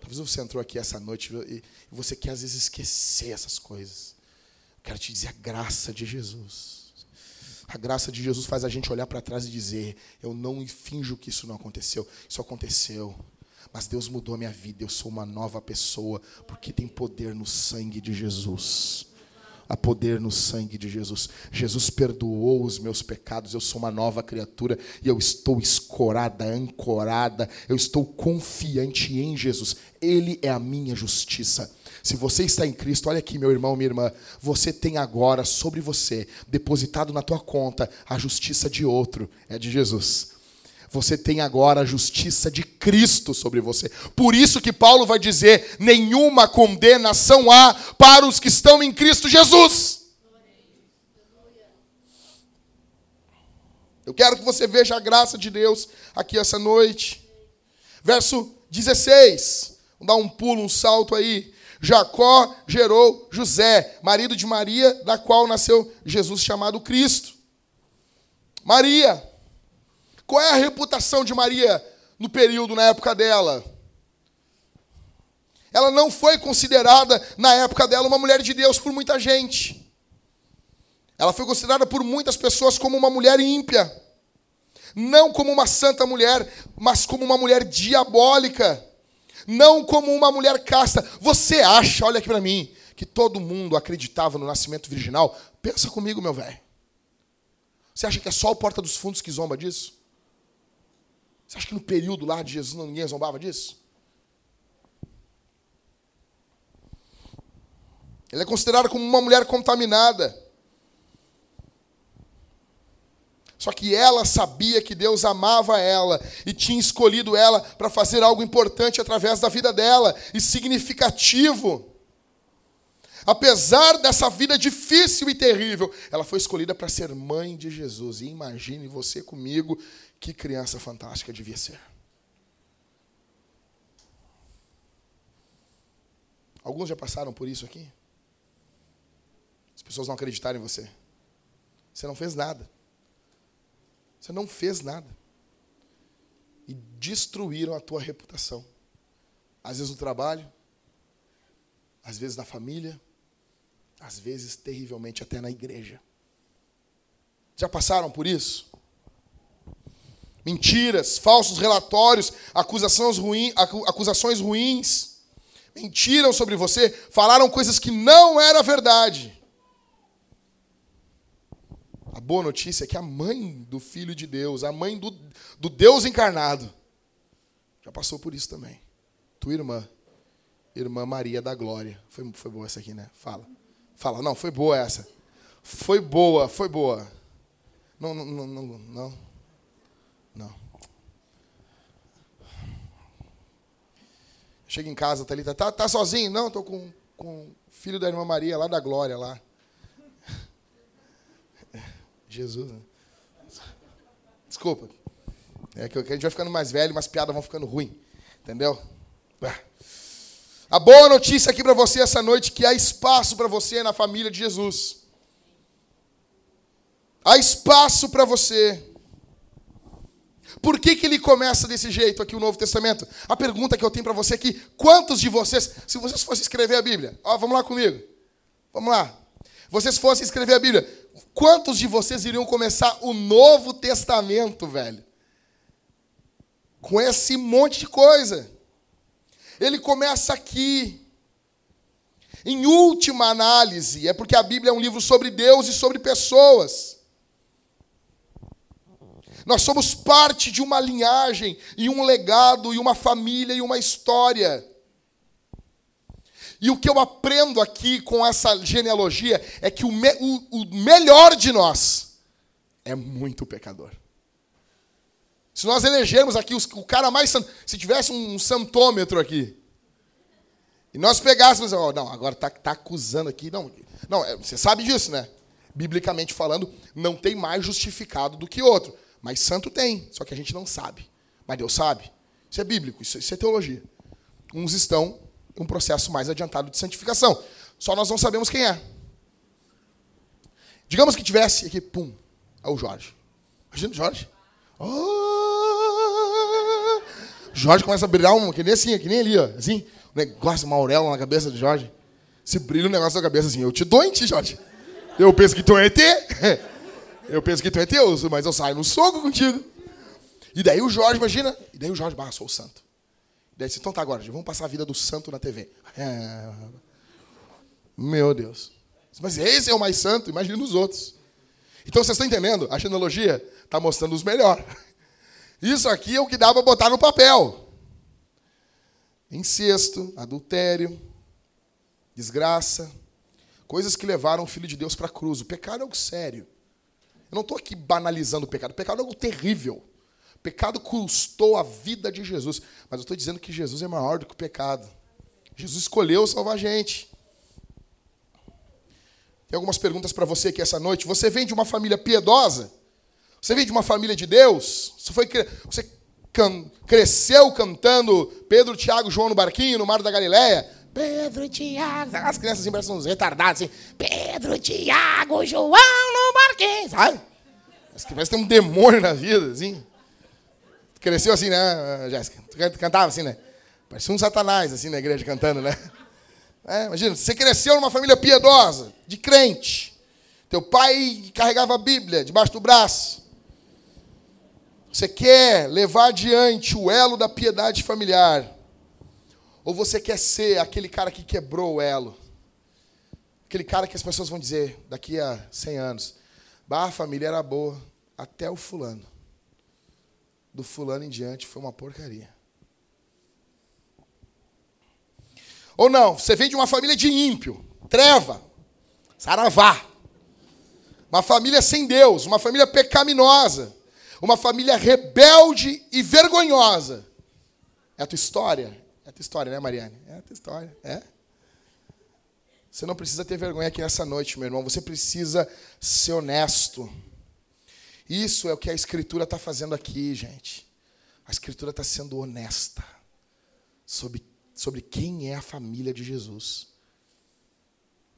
Talvez você entrou aqui essa noite e você quer às vezes esquecer essas coisas. Eu quero te dizer a graça de Jesus. A graça de Jesus faz a gente olhar para trás e dizer: Eu não finjo que isso não aconteceu. Isso aconteceu. Mas Deus mudou a minha vida, eu sou uma nova pessoa, porque tem poder no sangue de Jesus. Há poder no sangue de Jesus. Jesus perdoou os meus pecados, eu sou uma nova criatura e eu estou escorada, ancorada, eu estou confiante em Jesus. Ele é a minha justiça. Se você está em Cristo, olha aqui, meu irmão, minha irmã, você tem agora sobre você, depositado na tua conta, a justiça de outro, é de Jesus você tem agora a justiça de Cristo sobre você. Por isso que Paulo vai dizer: nenhuma condenação há para os que estão em Cristo Jesus. Eu quero que você veja a graça de Deus aqui essa noite. Verso 16. Vamos dar um pulo, um salto aí. Jacó gerou José, marido de Maria, da qual nasceu Jesus chamado Cristo. Maria, qual é a reputação de Maria no período, na época dela? Ela não foi considerada, na época dela, uma mulher de Deus por muita gente. Ela foi considerada por muitas pessoas como uma mulher ímpia. Não como uma santa mulher, mas como uma mulher diabólica. Não como uma mulher casta. Você acha, olha aqui para mim, que todo mundo acreditava no nascimento virginal? Pensa comigo, meu velho. Você acha que é só o Porta dos Fundos que zomba disso? Você acha que no período lá de Jesus ninguém zombava disso? Ela é considerada como uma mulher contaminada. Só que ela sabia que Deus amava ela e tinha escolhido ela para fazer algo importante através da vida dela e significativo. Apesar dessa vida difícil e terrível, ela foi escolhida para ser mãe de Jesus. E imagine você comigo que criança fantástica devia ser. Alguns já passaram por isso aqui? As pessoas não acreditaram em você. Você não fez nada. Você não fez nada. E destruíram a tua reputação. Às vezes no trabalho, às vezes na família, às vezes terrivelmente até na igreja. Já passaram por isso? Mentiras, falsos relatórios, acusações, acusações ruins. Mentiram sobre você, falaram coisas que não era verdade. A boa notícia é que a mãe do Filho de Deus, a mãe do, do Deus encarnado, já passou por isso também. Tua irmã, irmã Maria da Glória. Foi, foi boa essa aqui, né? Fala. Fala, não, foi boa essa. Foi boa, foi boa. Não, não, não, não. Não. Chega em casa, Thalita, tá, tá sozinho? Não, estou com, com o filho da irmã Maria lá da Glória, lá. Jesus. Né? Desculpa. É que a gente vai ficando mais velho, mas piadas vão ficando ruim. Entendeu? A boa notícia aqui para você essa noite que há espaço para você na família de Jesus. Há espaço para você. Por que, que ele começa desse jeito aqui o Novo Testamento? A pergunta que eu tenho para você aqui: quantos de vocês, se vocês fossem escrever a Bíblia, ó, vamos lá comigo, vamos lá, vocês fossem escrever a Bíblia, quantos de vocês iriam começar o Novo Testamento, velho? Com esse monte de coisa. Ele começa aqui. Em última análise, é porque a Bíblia é um livro sobre Deus e sobre pessoas. Nós somos parte de uma linhagem, e um legado, e uma família, e uma história. E o que eu aprendo aqui com essa genealogia é que o, me, o, o melhor de nós é muito pecador. Se nós elegermos aqui os, o cara mais santo, se tivesse um santômetro aqui, e nós pegássemos, oh, não, agora está tá acusando aqui, não, não, é, você sabe disso, né? Biblicamente falando, não tem mais justificado do que outro, mas santo tem, só que a gente não sabe, mas Deus sabe. Isso é bíblico, isso, isso é teologia. Uns estão em um processo mais adiantado de santificação, só nós não sabemos quem é. Digamos que tivesse aqui, pum, é o Jorge. Imagina o Jorge. Oh! Jorge começa a brilhar, um, que nem assim, que nem ali, ó, assim negócio, uma auréola na cabeça de Jorge. Se brilha um negócio na cabeça assim, eu te dou em ti, Jorge. Eu penso que tu é ET. Eu penso que tu é Deus, mas eu saio no soco contigo. E daí o Jorge, imagina. E daí o Jorge, ah, sou o santo. E daí disse, então tá agora, vamos passar a vida do santo na TV. É... Meu Deus. Mas esse é o mais santo, imagina os outros. Então vocês estão entendendo? A genealogia está mostrando os melhores. Isso aqui é o que dá para botar no papel incesto, adultério, desgraça, coisas que levaram o Filho de Deus para a cruz. O pecado é algo sério. Eu não estou aqui banalizando o pecado. O pecado é algo terrível. O pecado custou a vida de Jesus. Mas eu estou dizendo que Jesus é maior do que o pecado. Jesus escolheu salvar a gente. Tem algumas perguntas para você aqui essa noite. Você vem de uma família piedosa? Você vem de uma família de Deus? Você, foi, você can, cresceu cantando Pedro, Tiago, João no barquinho, no mar da Galileia. Pedro, Tiago. As crianças assim parecem uns retardados assim. Pedro, Tiago, João no barquinho. Sabe? As crianças têm um demônio na vida, assim. Cresceu assim, né, Jéssica? Tu cantava assim, né? Parecia um satanás, assim, na igreja cantando, né? É, imagina, você cresceu numa família piedosa, de crente. Teu pai carregava a Bíblia debaixo do braço. Você quer levar adiante o elo da piedade familiar? Ou você quer ser aquele cara que quebrou o elo? Aquele cara que as pessoas vão dizer daqui a 100 anos: Bah, a família era boa, até o fulano. Do fulano em diante foi uma porcaria. Ou não, você vem de uma família de ímpio, treva, saravá. Uma família sem Deus, uma família pecaminosa uma família rebelde e vergonhosa. É a tua história? É a tua história, né, Mariane? É a tua história, é? Você não precisa ter vergonha aqui nessa noite, meu irmão. Você precisa ser honesto. Isso é o que a Escritura está fazendo aqui, gente. A Escritura está sendo honesta sobre, sobre quem é a família de Jesus.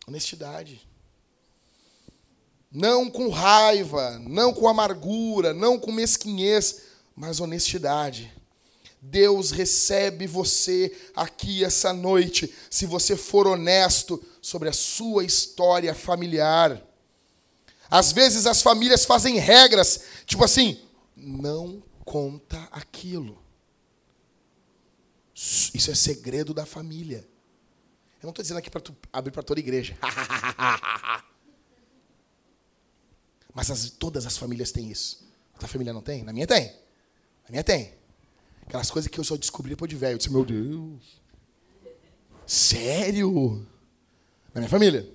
Honestidade. Não com raiva, não com amargura, não com mesquinhez, mas honestidade. Deus recebe você aqui essa noite, se você for honesto sobre a sua história familiar. Às vezes as famílias fazem regras, tipo assim, não conta aquilo. Isso é segredo da família. Eu não estou dizendo aqui para abrir para toda a igreja. Mas as, todas as famílias têm isso. A tua família não tem? Na minha tem. Na minha tem. Aquelas coisas que eu só descobri depois de velho. Eu disse, meu Deus. Sério? Na minha família.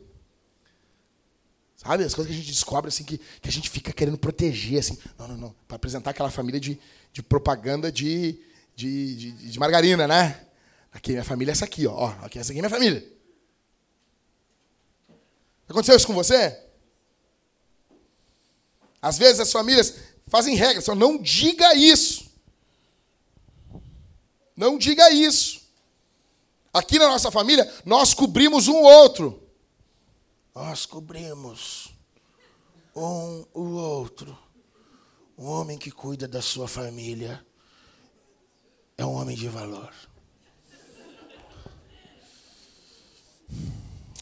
Sabe? As coisas que a gente descobre, assim, que, que a gente fica querendo proteger, assim. Não, não, não. Para apresentar aquela família de, de propaganda de, de, de, de, margarina, né? Aqui, minha família é essa aqui, ó. aqui, essa aqui é minha família. Aconteceu isso com você? Às vezes as famílias fazem regras, só não diga isso. Não diga isso. Aqui na nossa família, nós cobrimos um outro. Nós cobrimos um o outro. Um homem que cuida da sua família é um homem de valor.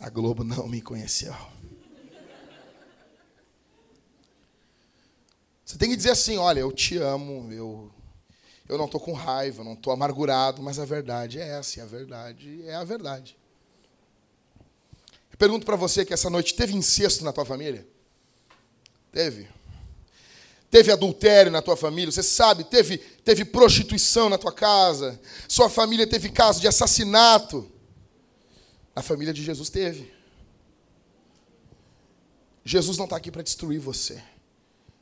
A Globo não me conheceu. Você tem que dizer assim: olha, eu te amo, eu, eu não estou com raiva, não estou amargurado, mas a verdade é essa, e a verdade é a verdade. Eu pergunto para você que essa noite teve incesto na tua família? Teve? Teve adultério na tua família? Você sabe, teve, teve prostituição na tua casa? Sua família teve caso de assassinato? A família de Jesus teve. Jesus não está aqui para destruir você.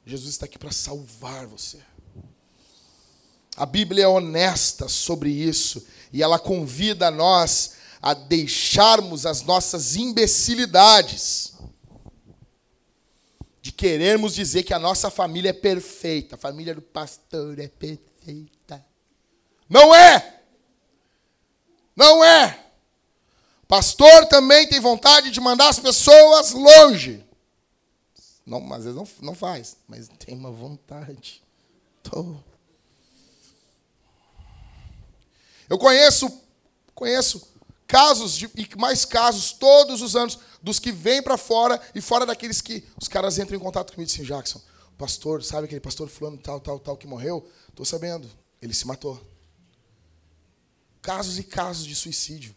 Jesus está aqui para salvar você. A Bíblia é honesta sobre isso e ela convida nós a deixarmos as nossas imbecilidades de querermos dizer que a nossa família é perfeita, a família do pastor é perfeita. Não é! Não é! Pastor também tem vontade de mandar as pessoas longe. Não, às vezes não, não faz, mas tem uma vontade. Tô. Eu conheço, conheço casos de, e mais casos todos os anos dos que vêm para fora e fora daqueles que os caras entram em contato comigo e dizem, Jackson, pastor, sabe aquele pastor fulano tal, tal, tal que morreu? Estou sabendo, ele se matou. Casos e casos de suicídio.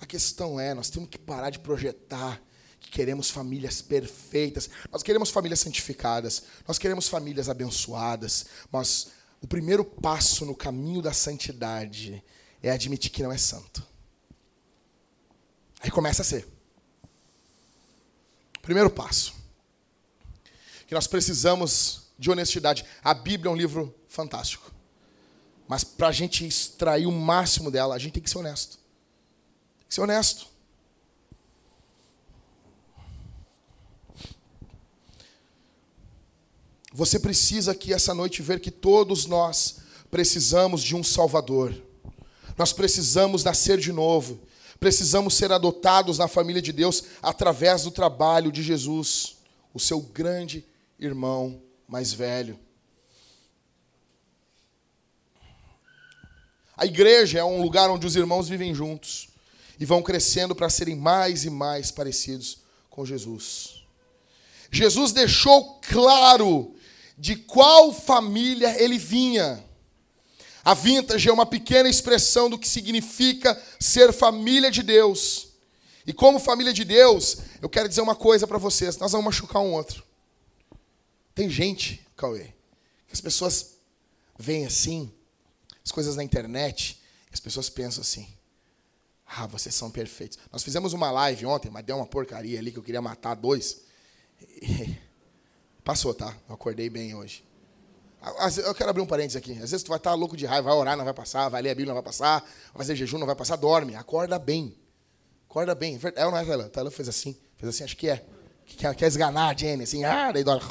A questão é, nós temos que parar de projetar que queremos famílias perfeitas. Nós queremos famílias santificadas. Nós queremos famílias abençoadas. Mas o primeiro passo no caminho da santidade é admitir que não é santo. Aí começa a ser. Primeiro passo. Que nós precisamos de honestidade. A Bíblia é um livro fantástico. Mas para a gente extrair o máximo dela, a gente tem que ser honesto. Ser honesto. Você precisa aqui essa noite ver que todos nós precisamos de um Salvador. Nós precisamos nascer de novo. Precisamos ser adotados na família de Deus através do trabalho de Jesus, o seu grande irmão mais velho. A igreja é um lugar onde os irmãos vivem juntos. e vão crescendo para serem mais e mais parecidos com Jesus. Jesus deixou claro de qual família ele vinha. A vintage é uma pequena expressão do que significa ser família de Deus. E como família de Deus, eu quero dizer uma coisa para vocês: nós vamos machucar um outro. Tem gente, Cauê, que as pessoas veem assim, as coisas na internet, as pessoas pensam assim: ah, vocês são perfeitos. Nós fizemos uma live ontem, mas deu uma porcaria ali que eu queria matar dois. Passou, tá? Eu acordei bem hoje. Eu quero abrir um parênteses aqui. Às vezes tu vai estar louco de raiva, vai orar, não vai passar, vai ler a Bíblia, não vai passar, vai fazer jejum, não vai passar, dorme. Acorda bem. Acorda bem. É ou não é, Taylor? Taylor fez assim. Fez assim, acho que é. Quer, quer esganar a Jenny, assim, ah, daí dorme.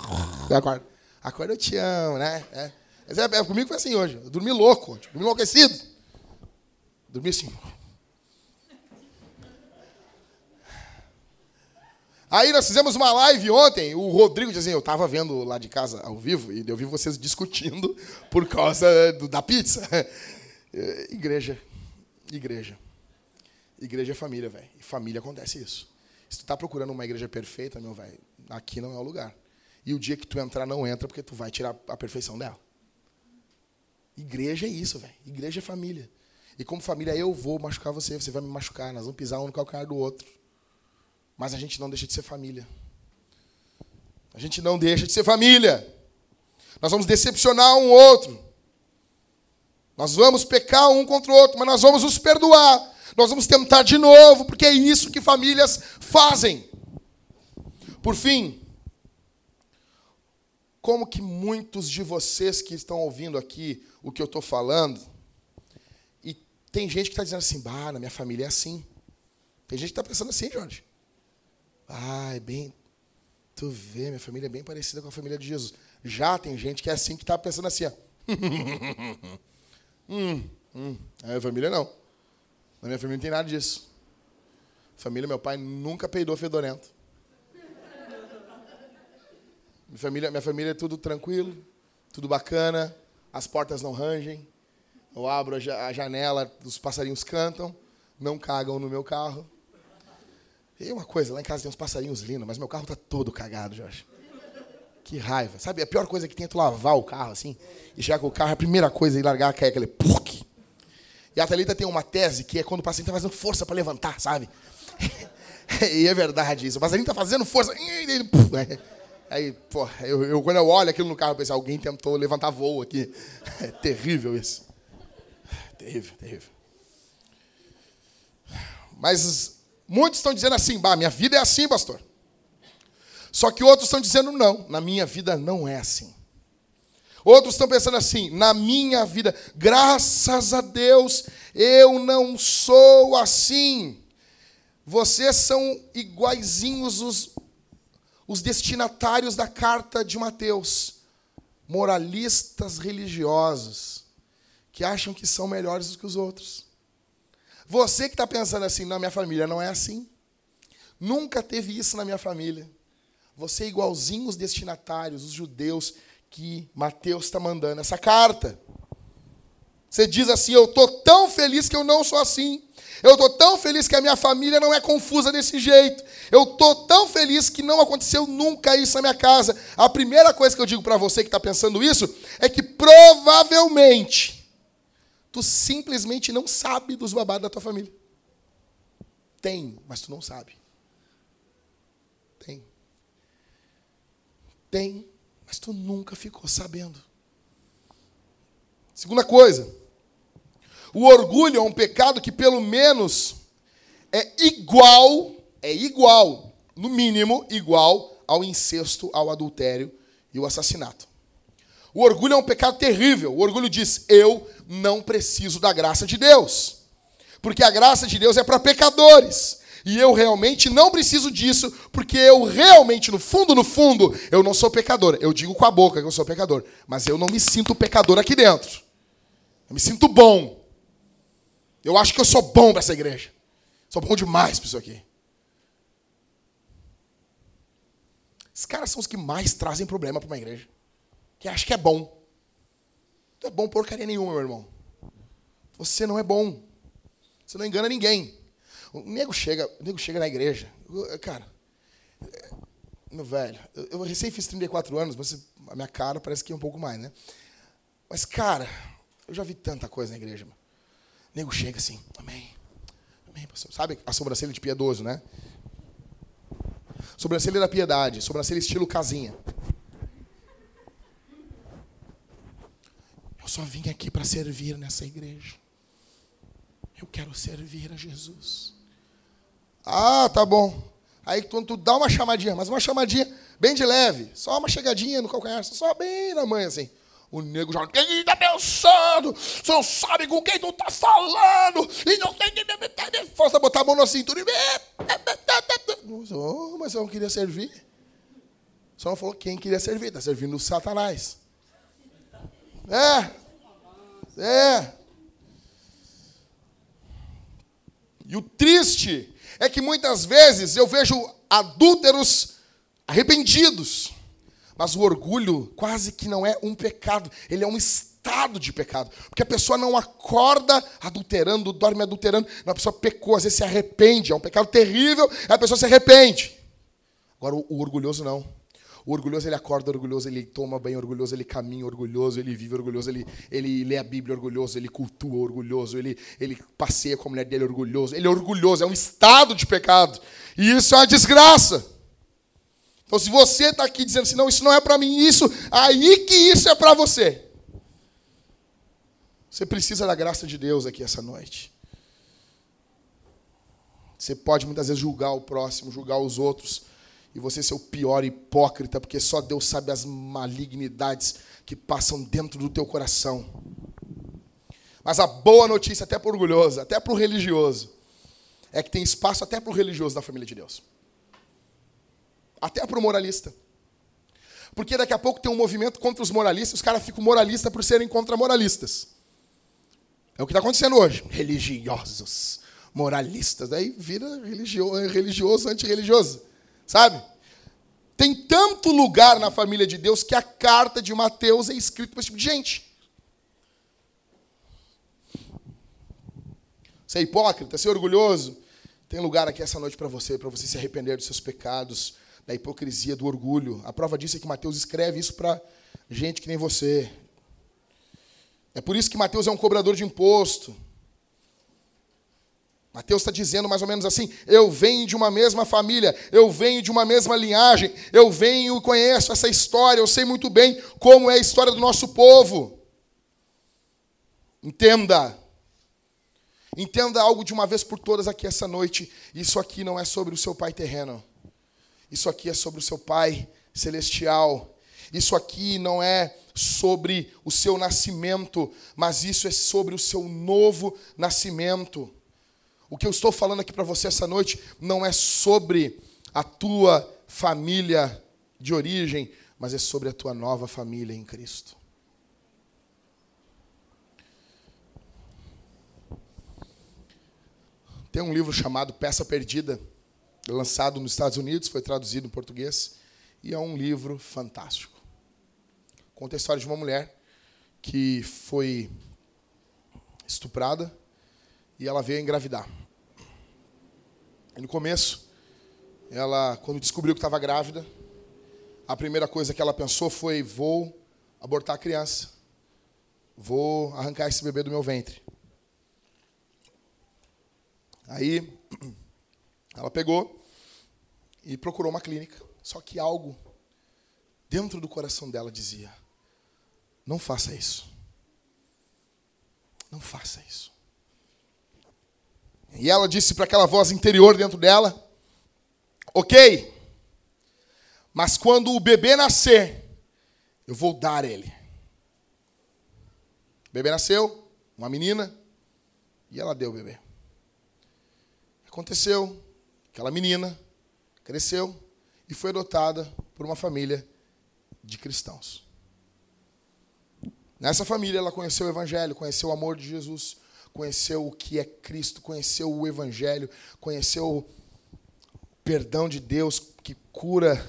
Acorda. Acorda, eu te amo, né? É. Mas é, é, comigo foi assim hoje. Eu dormi louco, dormi enlouquecido. Dormi assim. Aí nós fizemos uma live ontem, o Rodrigo dizia, eu estava vendo lá de casa ao vivo, e eu vi vocês discutindo por causa do, da pizza. igreja, igreja. Igreja é família, velho. E família acontece isso. Se tu está procurando uma igreja perfeita, meu velho, aqui não é o lugar. E o dia que tu entrar, não entra, porque tu vai tirar a perfeição dela. Igreja é isso, velho. Igreja é família. E como família, eu vou machucar você, você vai me machucar, nós vamos pisar um no calcanhar do outro. Mas a gente não deixa de ser família. A gente não deixa de ser família. Nós vamos decepcionar um outro. Nós vamos pecar um contra o outro, mas nós vamos nos perdoar. Nós vamos tentar de novo, porque é isso que famílias fazem. Por fim, como que muitos de vocês que estão ouvindo aqui o que eu estou falando, e tem gente que está dizendo assim, bah, na minha família é assim. Tem gente que está pensando assim, Jorge. Ah, é bem. Tu vê, minha família é bem parecida com a família de Jesus. Já tem gente que é assim, que está pensando assim, ó. hum, hum. A minha família não. Na minha família não tem nada disso. Família, meu pai nunca peidou fedorento. Minha família, minha família é tudo tranquilo, tudo bacana, as portas não rangem, eu abro a janela, os passarinhos cantam, não cagam no meu carro. E uma coisa, lá em casa tem uns passarinhos lindos, mas meu carro tá todo cagado, Jorge. Que raiva. Sabe, a pior coisa que tem é tu lavar o carro assim, e chegar com o carro, a primeira coisa é ir largar, cair aquele puc. E a Thalita tem uma tese que é quando o paciente está fazendo força para levantar, sabe? e é verdade isso. O passarinho está fazendo força. Aí, pô, eu, eu, quando eu olho aquilo no carro, eu penso, alguém tentou levantar voo aqui. É terrível isso. Terrível, terrível. Mas Muitos estão dizendo assim, bah, minha vida é assim, pastor. Só que outros estão dizendo, não, na minha vida não é assim. Outros estão pensando assim, na minha vida, graças a Deus, eu não sou assim. Vocês são iguaizinhos os, os destinatários da carta de Mateus, moralistas religiosos, que acham que são melhores do que os outros. Você que está pensando assim, na minha família não é assim. Nunca teve isso na minha família. Você é igualzinho os destinatários, os judeus que Mateus está mandando essa carta. Você diz assim: Eu estou tão feliz que eu não sou assim. Eu estou tão feliz que a minha família não é confusa desse jeito. Eu estou tão feliz que não aconteceu nunca isso na minha casa. A primeira coisa que eu digo para você que está pensando isso é que provavelmente Tu simplesmente não sabe dos babados da tua família. Tem, mas tu não sabe. Tem. Tem, mas tu nunca ficou sabendo. Segunda coisa, o orgulho é um pecado que pelo menos é igual, é igual, no mínimo igual ao incesto, ao adultério e o assassinato. O orgulho é um pecado terrível. O orgulho diz: eu não preciso da graça de Deus. Porque a graça de Deus é para pecadores. E eu realmente não preciso disso, porque eu realmente, no fundo, no fundo, eu não sou pecador. Eu digo com a boca que eu sou pecador, mas eu não me sinto pecador aqui dentro. Eu me sinto bom. Eu acho que eu sou bom para essa igreja. Sou bom demais para isso aqui. Esses caras são os que mais trazem problema para uma igreja que acha que é bom. Não é bom porcaria nenhuma, meu irmão. Você não é bom. Você não engana ninguém. O nego chega, o nego chega na igreja. Cara, meu velho, eu recém fiz 34 anos, mas a minha cara parece que é um pouco mais, né? Mas, cara, eu já vi tanta coisa na igreja. Mano. O nego chega assim, amém. Amém, pastor. Sabe a sobrancelha de piedoso, né? Sobrancelha da piedade, sobrancelha estilo casinha. Só vim aqui para servir nessa igreja. Eu quero servir a Jesus. Ah, tá bom. Aí quando tu dá uma chamadinha, mas uma chamadinha bem de leve, só uma chegadinha no calcanhar, só bem na mãe assim. O nego já, quem está pensando? Você não sabe com quem tu está falando. E não tem que força botar a mão na cintura e. Oh, mas eu não queria servir. Só não falou quem queria servir. Está servindo o Satanás. É. É. E o triste é que muitas vezes eu vejo adúlteros arrependidos mas o orgulho quase que não é um pecado, ele é um estado de pecado. Porque a pessoa não acorda adulterando, dorme adulterando. A pessoa pecou, às vezes se arrepende. É um pecado terrível, a pessoa se arrepende. Agora, o orgulhoso não. O orgulhoso, ele acorda orgulhoso, ele toma banho orgulhoso, ele caminha orgulhoso, ele vive orgulhoso, ele, ele lê a Bíblia orgulhoso, ele cultua orgulhoso, ele, ele passeia com a mulher dele orgulhoso. Ele é orgulhoso, é um estado de pecado. E isso é uma desgraça. Então, se você está aqui dizendo assim, não, isso não é para mim, isso, aí que isso é para você. Você precisa da graça de Deus aqui essa noite. Você pode muitas vezes julgar o próximo, julgar os outros, e você ser o pior hipócrita, porque só Deus sabe as malignidades que passam dentro do teu coração. Mas a boa notícia, até para o orgulhoso, até para o religioso, é que tem espaço até para o religioso da família de Deus. Até para o moralista. Porque daqui a pouco tem um movimento contra os moralistas, os caras ficam moralistas por serem contra moralistas. É o que está acontecendo hoje. Religiosos, moralistas. Aí vira religioso, religioso antirreligioso. Sabe? Tem tanto lugar na família de Deus que a carta de Mateus é escrita para esse tipo de gente. Você é hipócrita, você é orgulhoso. Tem lugar aqui essa noite para você, para você se arrepender dos seus pecados, da hipocrisia, do orgulho. A prova disso é que Mateus escreve isso para gente que nem você. É por isso que Mateus é um cobrador de imposto. Mateus está dizendo mais ou menos assim: eu venho de uma mesma família, eu venho de uma mesma linhagem, eu venho e conheço essa história, eu sei muito bem como é a história do nosso povo. Entenda. Entenda algo de uma vez por todas aqui essa noite. Isso aqui não é sobre o seu pai terreno. Isso aqui é sobre o seu Pai celestial. Isso aqui não é sobre o seu nascimento, mas isso é sobre o seu novo nascimento. O que eu estou falando aqui para você essa noite não é sobre a tua família de origem, mas é sobre a tua nova família em Cristo. Tem um livro chamado Peça Perdida lançado nos Estados Unidos, foi traduzido em português, e é um livro fantástico. Conta a história de uma mulher que foi estuprada e ela veio engravidar. E no começo, ela, quando descobriu que estava grávida, a primeira coisa que ela pensou foi: vou abortar a criança, vou arrancar esse bebê do meu ventre. Aí ela pegou e procurou uma clínica. Só que algo dentro do coração dela dizia: não faça isso. Não faça isso. E ela disse para aquela voz interior dentro dela: Ok, mas quando o bebê nascer, eu vou dar ele. O bebê nasceu, uma menina, e ela deu o bebê. Aconteceu, Aquela menina cresceu e foi adotada por uma família de cristãos. Nessa família ela conheceu o evangelho, conheceu o amor de Jesus, conheceu o que é Cristo, conheceu o evangelho, conheceu o perdão de Deus que cura,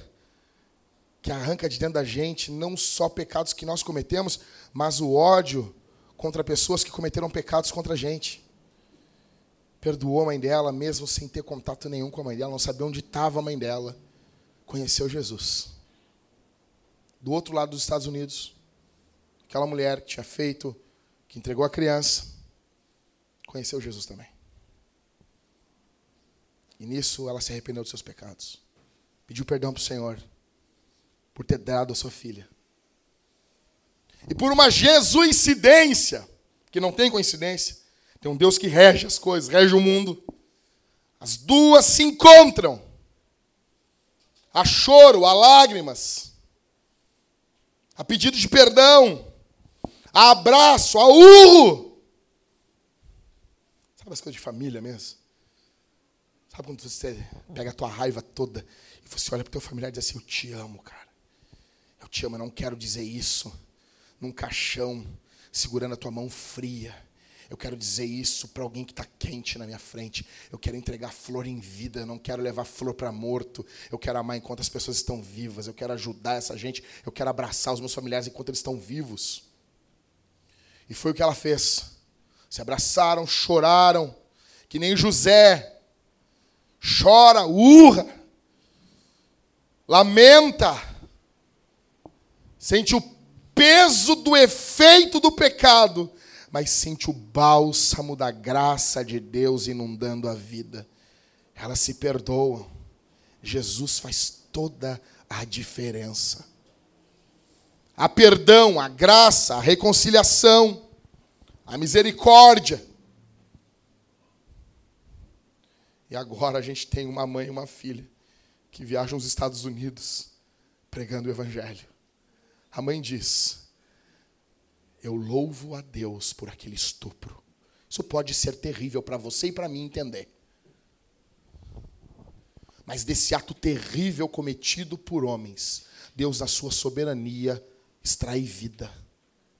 que arranca de dentro da gente não só pecados que nós cometemos, mas o ódio contra pessoas que cometeram pecados contra a gente perdoou a mãe dela, mesmo sem ter contato nenhum com a mãe dela, não sabia onde estava a mãe dela. Conheceu Jesus. Do outro lado dos Estados Unidos, aquela mulher que tinha feito, que entregou a criança, conheceu Jesus também. E nisso ela se arrependeu dos seus pecados. Pediu perdão para o Senhor por ter dado a sua filha. E por uma jesuincidência, que não tem coincidência, tem um Deus que rege as coisas, rege o mundo. As duas se encontram. Há choro, há lágrimas, há pedido de perdão, há abraço, há urro. Sabe as coisas de família mesmo? Sabe quando você pega a tua raiva toda e você olha para o teu familiar e diz assim: Eu te amo, cara. Eu te amo, eu não quero dizer isso num caixão, segurando a tua mão fria. Eu quero dizer isso para alguém que está quente na minha frente. Eu quero entregar flor em vida. Eu não quero levar flor para morto. Eu quero amar enquanto as pessoas estão vivas. Eu quero ajudar essa gente. Eu quero abraçar os meus familiares enquanto eles estão vivos. E foi o que ela fez. Se abraçaram, choraram, que nem José chora, urra, lamenta, sente o peso do efeito do pecado, mas sente o bálsamo da graça de Deus inundando a vida. Elas se perdoam. Jesus faz toda a diferença. A perdão, a graça, a reconciliação, a misericórdia E agora a gente tem uma mãe e uma filha que viajam aos Estados Unidos pregando o Evangelho. A mãe diz: Eu louvo a Deus por aquele estupro. Isso pode ser terrível para você e para mim entender. Mas desse ato terrível cometido por homens, Deus, na sua soberania, extrai vida,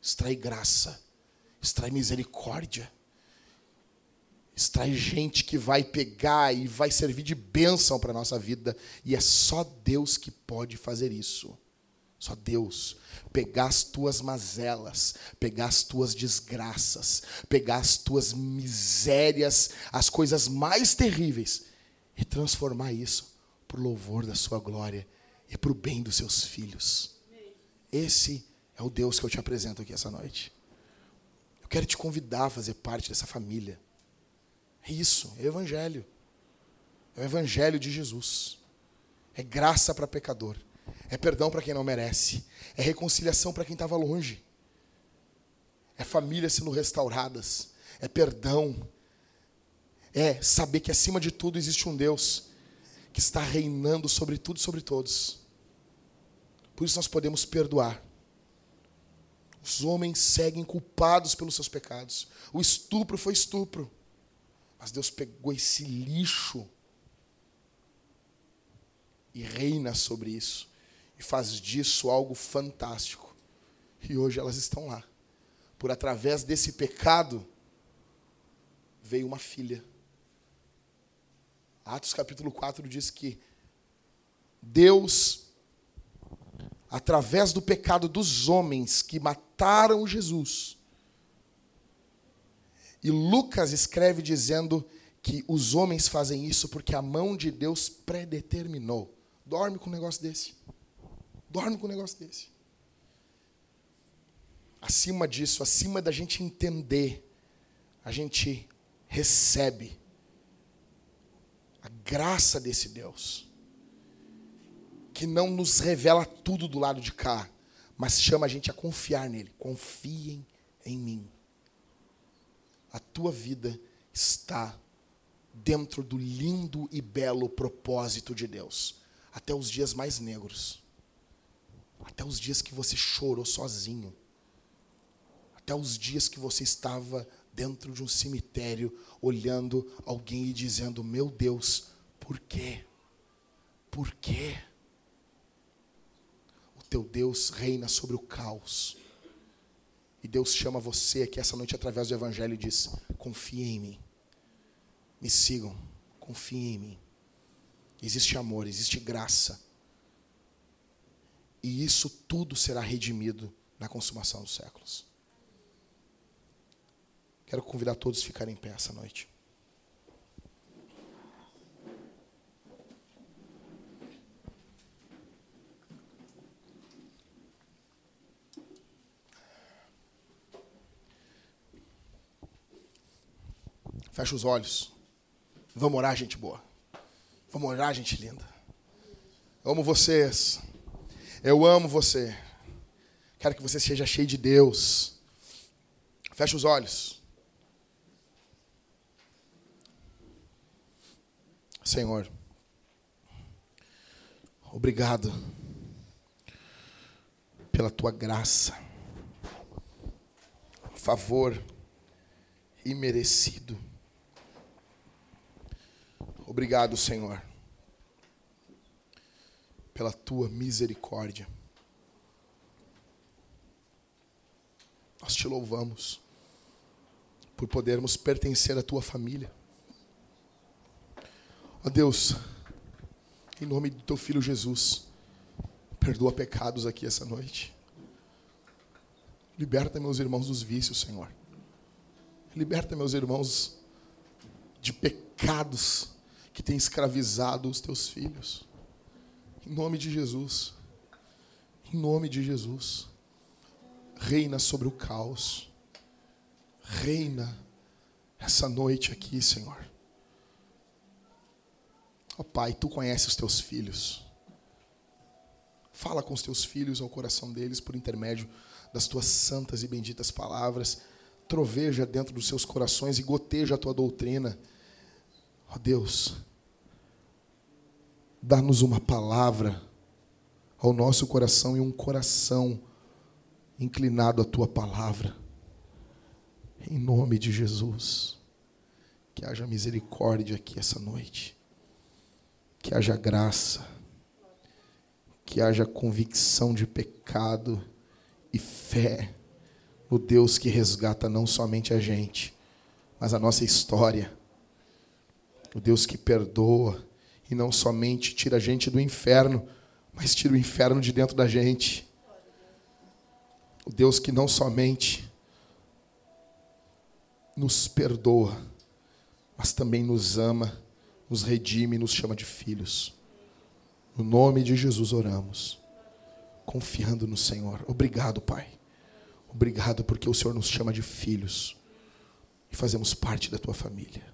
extrai graça, extrai misericórdia extrai gente que vai pegar e vai servir de bênção para a nossa vida. E é só Deus que pode fazer isso. Só Deus. Pegar as tuas mazelas, pegar as tuas desgraças, pegar as tuas misérias, as coisas mais terríveis, e transformar isso para o louvor da sua glória e para o bem dos seus filhos. Esse é o Deus que eu te apresento aqui essa noite. Eu quero te convidar a fazer parte dessa família. É isso, é o Evangelho. É o Evangelho de Jesus. É graça para pecador. É perdão para quem não merece. É reconciliação para quem estava longe. É famílias sendo restauradas. É perdão. É saber que acima de tudo existe um Deus que está reinando sobre tudo e sobre todos. Por isso nós podemos perdoar. Os homens seguem culpados pelos seus pecados. O estupro foi estupro. Mas Deus pegou esse lixo e reina sobre isso. E faz disso algo fantástico. E hoje elas estão lá. Por através desse pecado, veio uma filha. Atos capítulo 4 diz que Deus, através do pecado dos homens que mataram Jesus, e Lucas escreve dizendo que os homens fazem isso porque a mão de Deus predeterminou. Dorme com um negócio desse. Dorme com um negócio desse. Acima disso, acima da gente entender, a gente recebe a graça desse Deus, que não nos revela tudo do lado de cá, mas chama a gente a confiar nele. Confiem em mim a tua vida está dentro do lindo e belo propósito de Deus, até os dias mais negros, até os dias que você chorou sozinho, até os dias que você estava dentro de um cemitério olhando alguém e dizendo: Meu Deus, por quê? Por quê? Teu Deus reina sobre o caos. E Deus chama você aqui essa noite através do Evangelho e diz: confiem em mim. Me sigam, confiem em mim. Existe amor, existe graça. E isso tudo será redimido na consumação dos séculos. Quero convidar todos a ficarem em pé essa noite. Fecha os olhos. Vamos orar, gente boa. Vamos orar, gente linda. Eu amo vocês. Eu amo você. Quero que você seja cheio de Deus. Fecha os olhos. Senhor, obrigado pela tua graça, favor imerecido. Obrigado, Senhor, pela tua misericórdia. Nós te louvamos por podermos pertencer à tua família. Ó Deus, em nome do teu filho Jesus, perdoa pecados aqui essa noite. Liberta meus irmãos dos vícios, Senhor. Liberta meus irmãos de pecados que têm escravizado os teus filhos. Em nome de Jesus. Em nome de Jesus. Reina sobre o caos. Reina essa noite aqui, Senhor. Ó oh, Pai, tu conheces os teus filhos. Fala com os teus filhos ao coração deles por intermédio das tuas santas e benditas palavras. Troveja dentro dos seus corações e goteja a tua doutrina. Ó oh, Deus, dá-nos uma palavra ao nosso coração e um coração inclinado à tua palavra. Em nome de Jesus. Que haja misericórdia aqui essa noite. Que haja graça. Que haja convicção de pecado e fé no Deus que resgata não somente a gente, mas a nossa história. O Deus que perdoa e não somente tira a gente do inferno, mas tira o inferno de dentro da gente. O Deus que não somente nos perdoa, mas também nos ama, nos redime e nos chama de filhos. No nome de Jesus oramos, confiando no Senhor. Obrigado, Pai. Obrigado porque o Senhor nos chama de filhos e fazemos parte da tua família